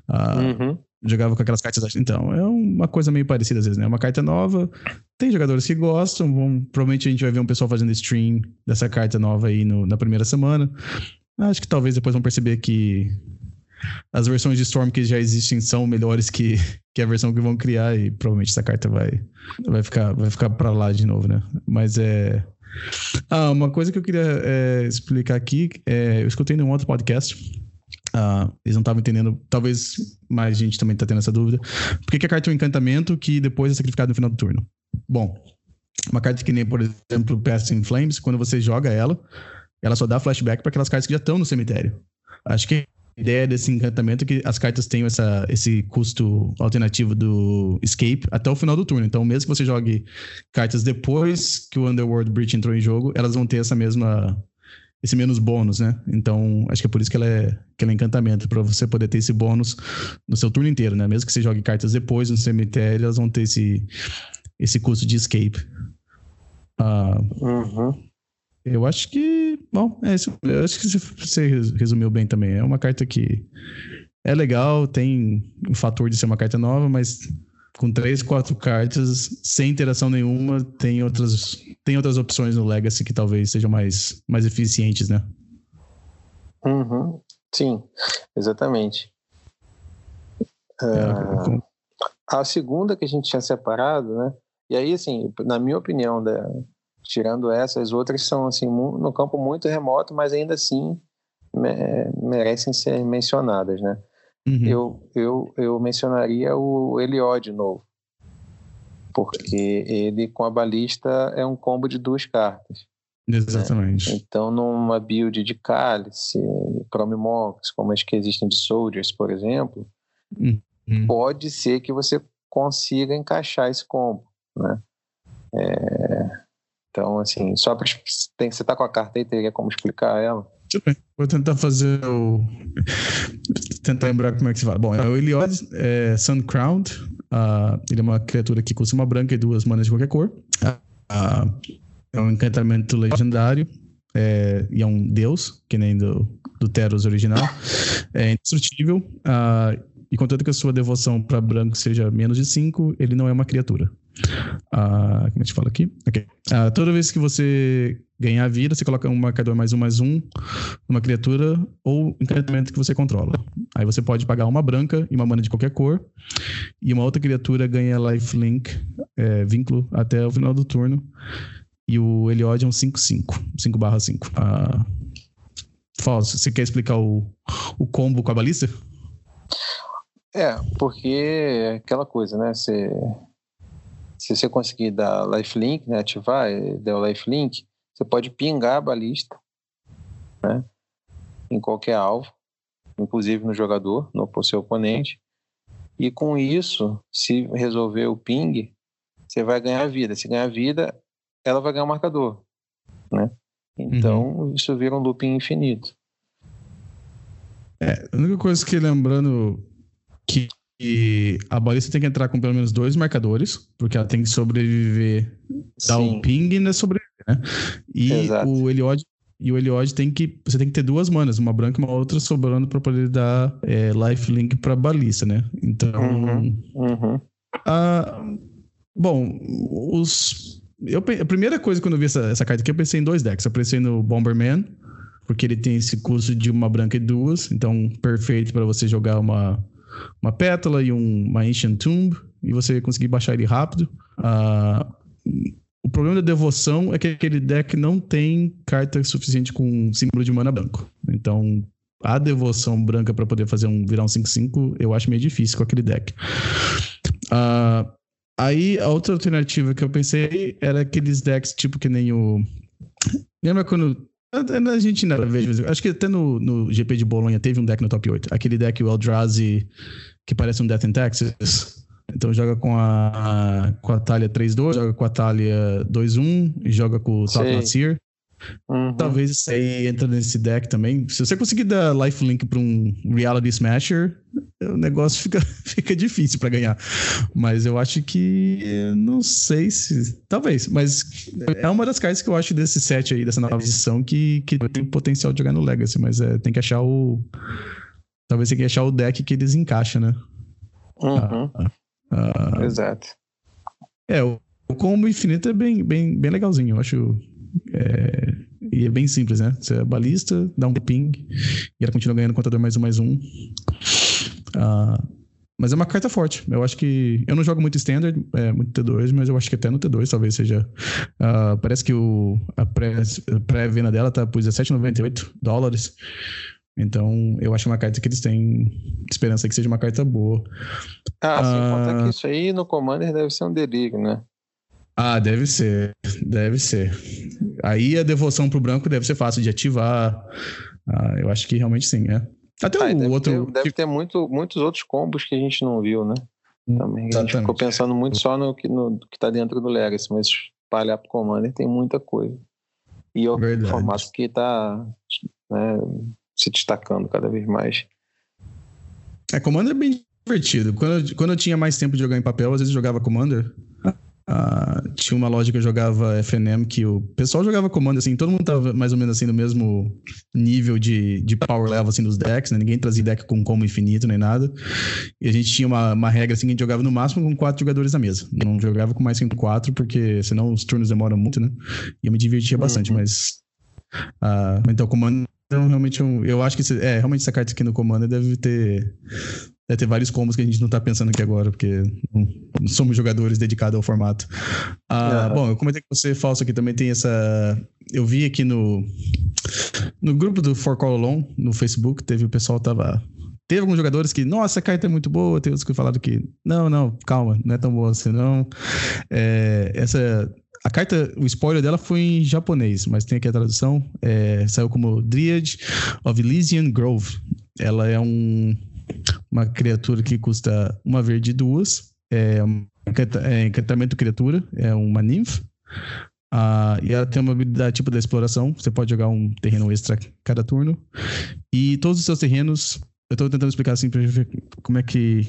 Uh, uhum. Jogava com aquelas cartas. Então, é uma coisa meio parecida às vezes, né? Uma carta nova. Tem jogadores que gostam. Vão, provavelmente a gente vai ver um pessoal fazendo stream dessa carta nova aí no, na primeira semana. Acho que talvez depois vão perceber que as versões de Storm que já existem são melhores que, que a versão que vão criar e provavelmente essa carta vai, vai ficar, vai ficar para lá de novo, né? Mas é. Ah, uma coisa que eu queria é, explicar aqui, é, eu escutei num outro podcast. Uh, eles não estavam entendendo, talvez mais gente também está tendo essa dúvida. Por que, que a carta é um encantamento que depois é sacrificado no final do turno? Bom, uma carta que nem, por exemplo, Passing Flames, quando você joga ela, ela só dá flashback para aquelas cartas que já estão no cemitério. Acho que a ideia desse encantamento é que as cartas tenham essa, esse custo alternativo do escape até o final do turno. Então, mesmo que você jogue cartas depois que o Underworld Breach entrou em jogo, elas vão ter essa mesma esse menos bônus, né? Então, acho que é por isso que ela é, que ela é encantamento, para você poder ter esse bônus no seu turno inteiro, né? Mesmo que você jogue cartas depois no cemitério, elas vão ter esse, esse custo de escape. Uh, uhum. Eu acho que. Bom, é isso. Eu acho que você resumiu bem também. É uma carta que é legal, tem o fator de ser uma carta nova, mas com três, quatro cartas, sem interação nenhuma, tem outras, tem outras opções no Legacy que talvez sejam mais, mais eficientes, né? Uhum. Sim, exatamente. É, uh, a segunda que a gente tinha separado, né? E aí, assim, na minha opinião, da, Tirando essa, as outras são assim no campo muito remoto, mas ainda assim merecem ser mencionadas, né? Uhum. Eu, eu, eu mencionaria o Eliod novo, porque ele com a balista é um combo de duas cartas. Exatamente. Né? Então, numa build de cálice, Chrome Mox, como as que existem de Soldiers, por exemplo, uhum. pode ser que você consiga encaixar esse combo, né? É, então, assim, só para. Você tá com a carta aí, teria como explicar ela? Vou tentar fazer o. tentar lembrar como é que se fala. Bom, é o Eliod é Sun Crowned. Uh, ele é uma criatura que custa uma branca e duas manas de qualquer cor. Uh, é um encantamento legendário. É, e é um deus, que nem do, do Teros original. É indestrutível. Uh, e contanto que a sua devoção para branco seja menos de 5, ele não é uma criatura. Uh, como a gente fala aqui? Okay. Uh, toda vez que você ganhar vida, você coloca um marcador mais um, mais um numa criatura ou encantamento que você controla. Aí você pode pagar uma branca e uma mana de qualquer cor, e uma outra criatura ganha lifelink, é, vínculo, até o final do turno. E o Eliod é um 5-5, 5 barra 5. Uh, Falso, você quer explicar o, o combo com a balista? É, porque é aquela coisa, né? Você, se você conseguir dar lifelink, né? ativar, der o lifelink, você pode pingar a balista, né? Em qualquer alvo, inclusive no jogador, no seu oponente. E com isso, se resolver o ping, você vai ganhar vida. Se ganhar vida, ela vai ganhar o marcador, né? Então, uhum. isso vira um looping infinito. É, a única coisa que lembrando que a balista tem que entrar com pelo menos dois marcadores, porque ela tem que sobreviver, dar um ping e sobreviver, né? E Exato. o Eliod e o Eliod tem que. Você tem que ter duas manas, uma branca e uma outra sobrando para poder dar é, lifelink pra balista, né? Então. Uhum, uhum. bom, os eu, a primeira coisa quando eu vi essa, essa carta aqui, eu pensei em dois decks. Eu pensei no Bomberman, porque ele tem esse custo de uma branca e duas, então perfeito para você jogar uma, uma pétala e um, uma Ancient Tomb, e você conseguir baixar ele rápido. Uh, o problema da devoção é que aquele deck não tem carta suficiente com símbolo de mana branco. Então, a devoção branca para poder fazer um virar um 5-5, eu acho meio difícil com aquele deck. Uh, Aí a outra alternativa que eu pensei era aqueles decks tipo que nem o. Lembra quando. Na Argentina, acho que até no, no GP de Bolonha teve um deck no top 8. Aquele deck, o Eldrazi, que parece um Death in Texas. Então joga com a, com a Talia 3-2, joga com a Talia 2-1 e joga com o Top Nasir. Uhum. Talvez isso aí entra nesse deck também. Se você conseguir dar lifelink para um Reality Smasher, o negócio fica, fica difícil para ganhar. Mas eu acho que. Não sei se. Talvez. Mas é uma das cartas que eu acho desse set aí, dessa nova edição, que, que tem potencial de jogar no Legacy. Mas é, tem que achar o. Talvez tem que achar o deck que eles encaixam, né? Uhum. Ah, ah, ah. Exato. É, o, o combo infinito é bem, bem, bem legalzinho. Eu acho é, e é bem simples, né? Você é balista, dá um ping e ela continua ganhando contador mais um, mais um. Uh, mas é uma carta forte. Eu acho que. Eu não jogo muito standard, é, muito T2, mas eu acho que até no T2 talvez seja. Uh, parece que o, a pré-venda pré dela tá por 17,98 dólares. Então, eu acho uma carta que eles têm esperança que seja uma carta boa. Ah, sem uh, contar que isso aí no Commander deve ser um delírio, né? Ah, deve ser, deve ser. Aí a devoção pro branco deve ser fácil de ativar. Ah, eu acho que realmente sim, é. Até ah, o deve outro. Ter, deve ter muito, muitos outros combos que a gente não viu, né? Também. A gente ficou pensando muito só no que, no, que tá dentro do Legacy, mas espalhar pro Commander tem muita coisa. E é o Verdade. formato que tá né, se destacando cada vez mais. É, Commander é bem divertido. Quando, quando eu tinha mais tempo de jogar em papel, às vezes eu jogava Commander. Uh, tinha uma loja que eu jogava FNM que o pessoal jogava comando assim, todo mundo tava mais ou menos assim no mesmo nível de, de power level assim dos decks, né? Ninguém trazia deck com combo infinito nem nada. E a gente tinha uma, uma regra assim que a gente jogava no máximo com quatro jogadores na mesa. Não jogava com mais que quatro, porque senão os turnos demoram muito, né? E eu me divertia bastante, uhum. mas. Uh, então, comando realmente eu, eu acho que é realmente essa carta aqui no comando deve ter Deve ter vários combos que a gente não tá pensando aqui agora, porque não, somos jogadores dedicados ao formato. Ah, Bom, eu comentei com você, Falso, aqui também tem essa. Eu vi aqui no, no grupo do For Call Alone, no Facebook, teve o pessoal tava. Teve alguns jogadores que, nossa, a carta é muito boa, tem outros que falaram que, não, não, calma, não é tão boa assim, não. É, essa. A carta, o spoiler dela foi em japonês, mas tem aqui a tradução. É, saiu como Dryad of Elysian Grove. Ela é um uma criatura que custa uma verde e duas. É, é encantamento criatura, é uma ninfa. Ah, e ela tem uma habilidade tipo da exploração. Você pode jogar um terreno extra cada turno. E todos os seus terrenos. Eu estou tentando explicar assim pra ver como é que.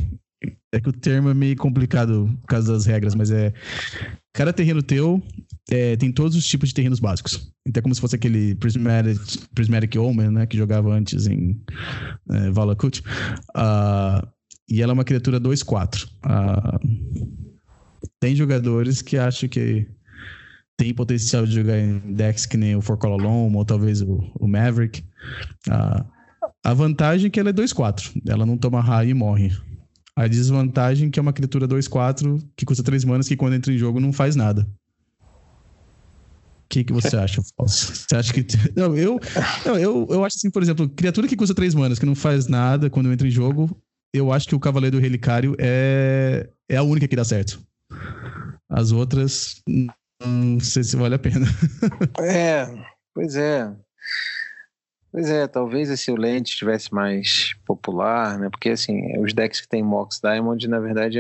É que o termo é meio complicado por causa das regras, mas é. Cada terreno teu é, tem todos os tipos de terrenos básicos. Então é como se fosse aquele Prismatic, Prismatic Omen, né? Que jogava antes em é, Valakut. Uh, e ela é uma criatura 2-4. Ah, tem jogadores que acham que tem potencial de jogar em decks que nem o Forcololom ou talvez o, o Maverick. Ah, a vantagem é que ela é 2-4. Ela não toma raio e morre. A desvantagem é que é uma criatura 2-4 que custa 3 manas que quando entra em jogo não faz nada. O que, que você acha? Você acha que. Não, eu, não, eu, eu acho assim, por exemplo, criatura que custa 3 manas, que não faz nada quando entra em jogo, eu acho que o Cavaleiro do Relicário é, é a única que dá certo. As outras, não sei se vale a pena. É, pois é. Pois é, talvez esse Lente estivesse mais popular, né? Porque assim, os decks que tem Mox Diamond, na verdade,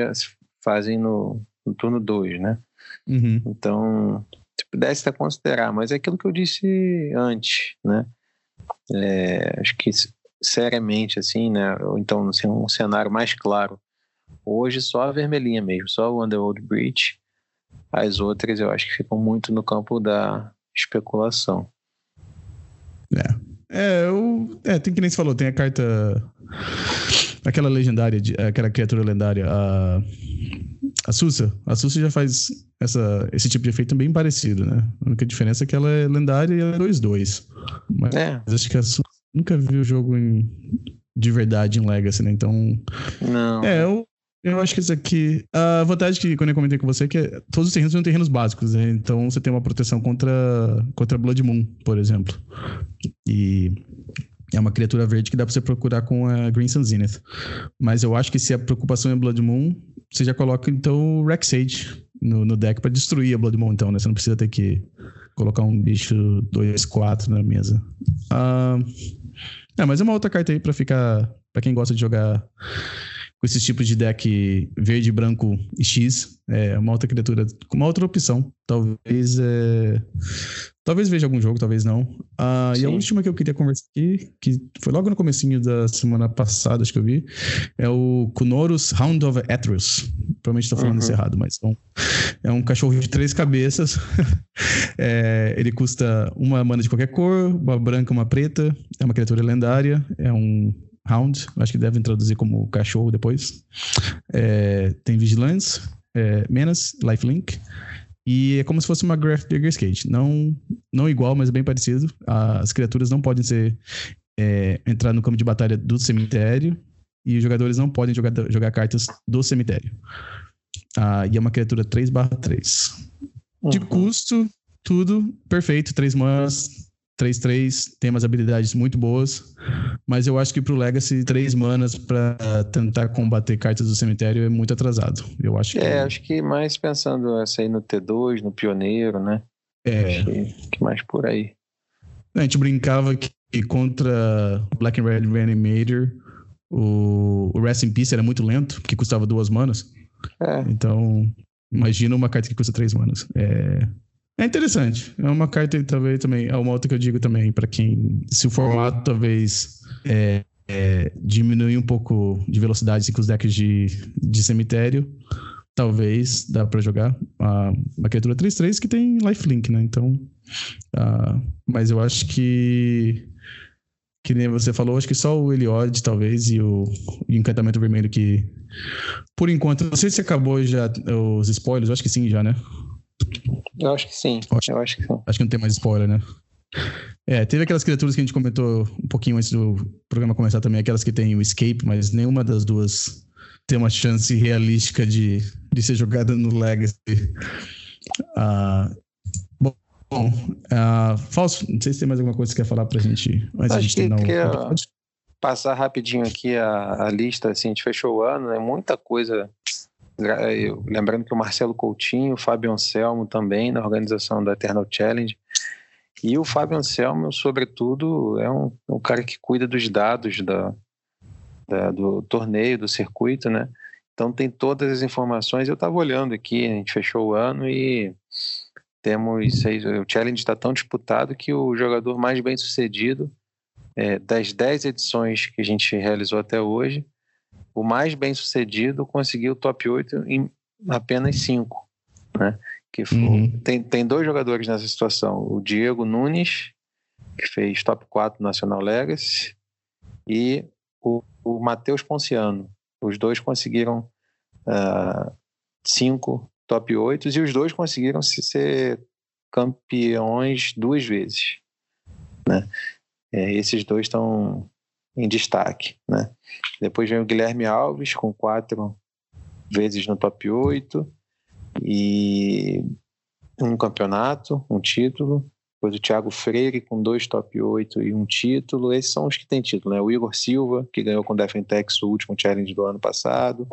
fazem no, no turno 2, né? Uhum. Então, se pudesse considerar, mas é aquilo que eu disse antes, né? É, acho que seriamente, assim, né? Ou então, assim, um cenário mais claro. Hoje só a vermelhinha mesmo, só o Underworld Breach. As outras eu acho que ficam muito no campo da especulação. É. É, eu, é, tem que nem se falou, tem a carta. Aquela legendária, aquela criatura lendária, a. A Sussa. A Sussa já faz essa, esse tipo de efeito bem parecido, né? A única diferença é que ela é lendária e ela é 2-2. Mas é. acho que a Sussa nunca viu o jogo em, de verdade em Legacy, né? Então. Não. É, eu, eu acho que isso aqui. A vantagem que, quando eu comentei com você, é que todos os terrenos são terrenos básicos, né? Então você tem uma proteção contra, contra Blood Moon, por exemplo. E é uma criatura verde que dá pra você procurar com a Green Sun Zenith. Mas eu acho que se a preocupação é Blood Moon, você já coloca então o Rexage no, no deck para destruir a Blood Moon, então, né? Você não precisa ter que colocar um bicho 2-4 na mesa. Uh, é, mas é uma outra carta aí pra ficar. para quem gosta de jogar com esses tipos de deck verde, branco e X. É uma outra criatura, uma outra opção. Talvez é... Talvez veja algum jogo, talvez não. Ah, e a última que eu queria conversar aqui, que foi logo no comecinho da semana passada, acho que eu vi, é o Kunorus Hound of Atreus. Provavelmente estou falando uhum. isso errado, mas é um, é um cachorro de três cabeças. é, ele custa uma mana de qualquer cor, uma branca, uma preta. É uma criatura lendária. É um Hound, acho que devem traduzir como cachorro depois. É, tem Vigilance, é, Menace, Lifelink. E é como se fosse uma Graph Digger Skate. Não, não igual, mas bem parecido. As criaturas não podem ser é, entrar no campo de batalha do cemitério. E os jogadores não podem jogar, jogar cartas do cemitério. Ah, e é uma criatura 3/3. Uhum. De custo, tudo perfeito. 3 manas, 3-3 tem umas habilidades muito boas, mas eu acho que pro Legacy, 3 manas para tentar combater cartas do cemitério é muito atrasado. Eu acho que... É, acho que mais pensando essa aí no T2, no Pioneiro, né? É. Acho que, que mais por aí. A gente brincava que contra Black and Red Reanimator, o, o Rest in Peace era muito lento, porque custava duas manas. É. Então, imagina uma carta que custa três manas. É, é interessante. É uma carta talvez também. É uma outra que eu digo também para quem. Se o formato talvez é, é, diminuir um pouco de velocidade assim, com os decks de, de cemitério, talvez dá para jogar. Uh, uma criatura 3-3 que tem lifelink, né? Então. Uh, mas eu acho que. Que nem você falou, acho que só o Eliod, talvez, e o, e o Encantamento Vermelho que. Por enquanto, não sei se acabou já os spoilers, acho que sim, já, né? Eu acho que sim. Acho, eu acho que sim. Acho que não tem mais spoiler, né? É, teve aquelas criaturas que a gente comentou um pouquinho antes do programa começar também, aquelas que tem o escape, mas nenhuma das duas tem uma chance realística de, de ser jogada no Legacy. Uh, bom, uh, Falso, não sei se tem mais alguma coisa que você quer falar pra gente antes Acho de a gente terminar o passar rapidinho aqui a, a lista, assim, a gente fechou o ano, né? muita coisa eu, lembrando que o Marcelo Coutinho, o Fábio Anselmo também na organização da Eternal Challenge. E o Fábio Anselmo, sobretudo, é um, um cara que cuida dos dados da, da, do torneio, do circuito, né? Então tem todas as informações. Eu estava olhando aqui, a gente fechou o ano e temos seis. O challenge está tão disputado que o jogador mais bem sucedido é, das dez edições que a gente realizou até hoje o mais bem sucedido conseguiu o top 8 em apenas 5. Né? Que foi, uhum. tem, tem dois jogadores nessa situação: o Diego Nunes, que fez top 4 Nacional Legacy, e o, o Matheus Ponciano, Os dois conseguiram uh, cinco top 8 e os dois conseguiram ser campeões duas vezes. Né? É, esses dois estão em destaque. Né? Depois vem o Guilherme Alves com quatro vezes no top 8 e um campeonato, um título. Depois o Thiago Freire com dois top 8 e um título. Esses são os que têm título, né? O Igor Silva, que ganhou com o Defentex o último challenge do ano passado.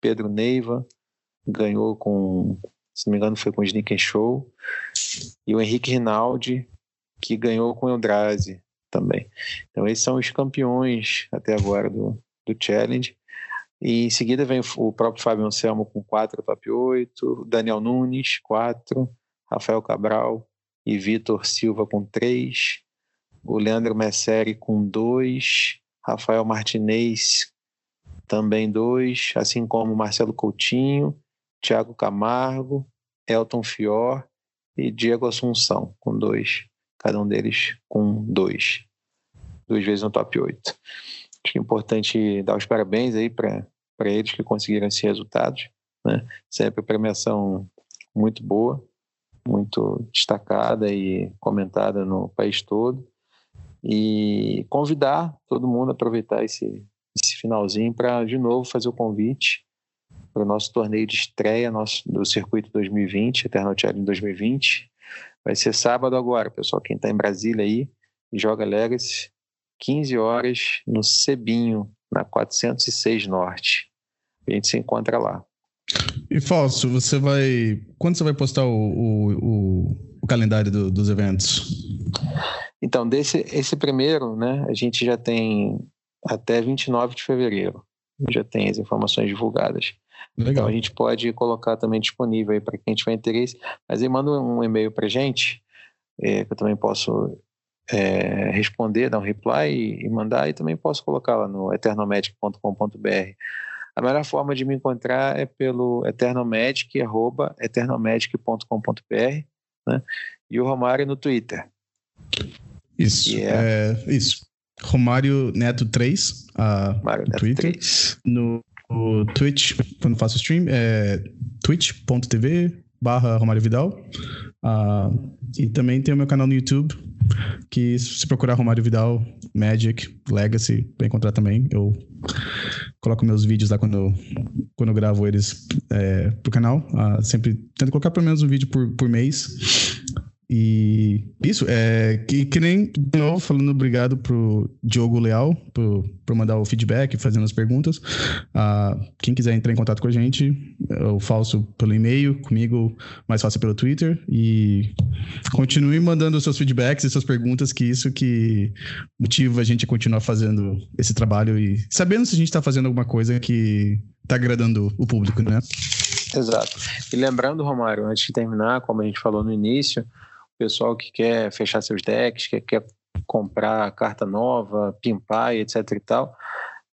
Pedro Neiva ganhou com, se não me engano, foi com o Sneak Show. E o Henrique Rinaldi, que ganhou com o Eldrazi também. Então esses são os campeões até agora do, do challenge. E em seguida vem o próprio Fábio Anselmo com quatro top 8, Daniel Nunes, quatro, Rafael Cabral e Vitor Silva com três, o Leandro Messeri com dois, Rafael Martinez também dois, assim como Marcelo Coutinho, Thiago Camargo, Elton Fior e Diego Assunção com dois, cada um deles com dois, duas vezes no top 8. Acho que é importante dar os parabéns aí para eles que conseguiram esses resultados. Né? Sempre premiação muito boa, muito destacada e comentada no país todo. E convidar todo mundo a aproveitar esse, esse finalzinho para, de novo, fazer o convite para o nosso torneio de estreia nosso, do Circuito 2020, Eternal Challenge 2020. Vai ser sábado agora, pessoal. Quem está em Brasília aí, joga Legacy, 15 horas no Cebinho, na 406 Norte. A gente se encontra lá. E Falso, você vai. Quando você vai postar o, o, o, o calendário do, dos eventos? Então, desse esse primeiro, né, a gente já tem até 29 de fevereiro. Já tem as informações divulgadas. Legal. Então a gente pode colocar também disponível aí para quem tiver interesse. Mas aí manda um e-mail para gente, é, que eu também posso é, responder, dar um reply e, e, mandar, e também posso colocar lá no eternalmagic.com.br. A melhor forma de me encontrar é pelo arroba eternalmagic.com.br, né? E o Romário no Twitter. Isso, é... é... isso. Romário Neto 3, a Romário Neto Twitter. 3. No, no Twitch, quando faço stream, é twitch.tv barra Romário Vidal. Uh, e também tem o meu canal no YouTube, que se procurar Romário Vidal, Magic, Legacy, vai encontrar também. Eu coloco meus vídeos lá quando, quando eu gravo eles é, pro canal. Uh, sempre tento colocar pelo menos um vídeo por, por mês. E isso, é que, que nem de novo falando obrigado pro Diogo Leal por, por mandar o feedback, fazendo as perguntas. Uh, quem quiser entrar em contato com a gente, eu faço pelo e-mail, comigo, mais fácil pelo Twitter. E continue mandando seus feedbacks e suas perguntas, que isso que motiva a gente a continuar fazendo esse trabalho e sabendo se a gente está fazendo alguma coisa que está agradando o público, né? Exato. E lembrando, Romário, antes de terminar, como a gente falou no início, pessoal que quer fechar seus decks, que quer comprar carta nova, pimpar etc e tal,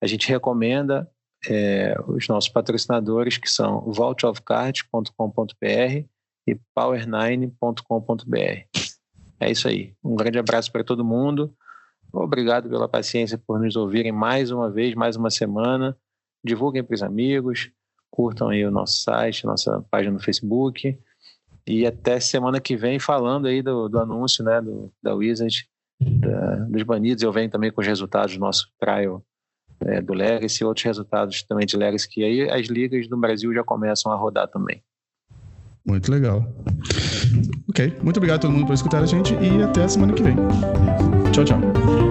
a gente recomenda é, os nossos patrocinadores que são vaultofcards.com.br e power9.com.br. É isso aí. Um grande abraço para todo mundo. Obrigado pela paciência por nos ouvirem mais uma vez, mais uma semana. Divulguem para os amigos, curtam aí o nosso site, nossa página no Facebook. E até semana que vem falando aí do, do anúncio né, do, da Wizard, da, dos banidos. Eu venho também com os resultados do nosso trial é, do Legacy e outros resultados também de Legacy, que aí as ligas do Brasil já começam a rodar também. Muito legal. Ok, muito obrigado a todo mundo por escutar a gente e até a semana que vem. Tchau, tchau.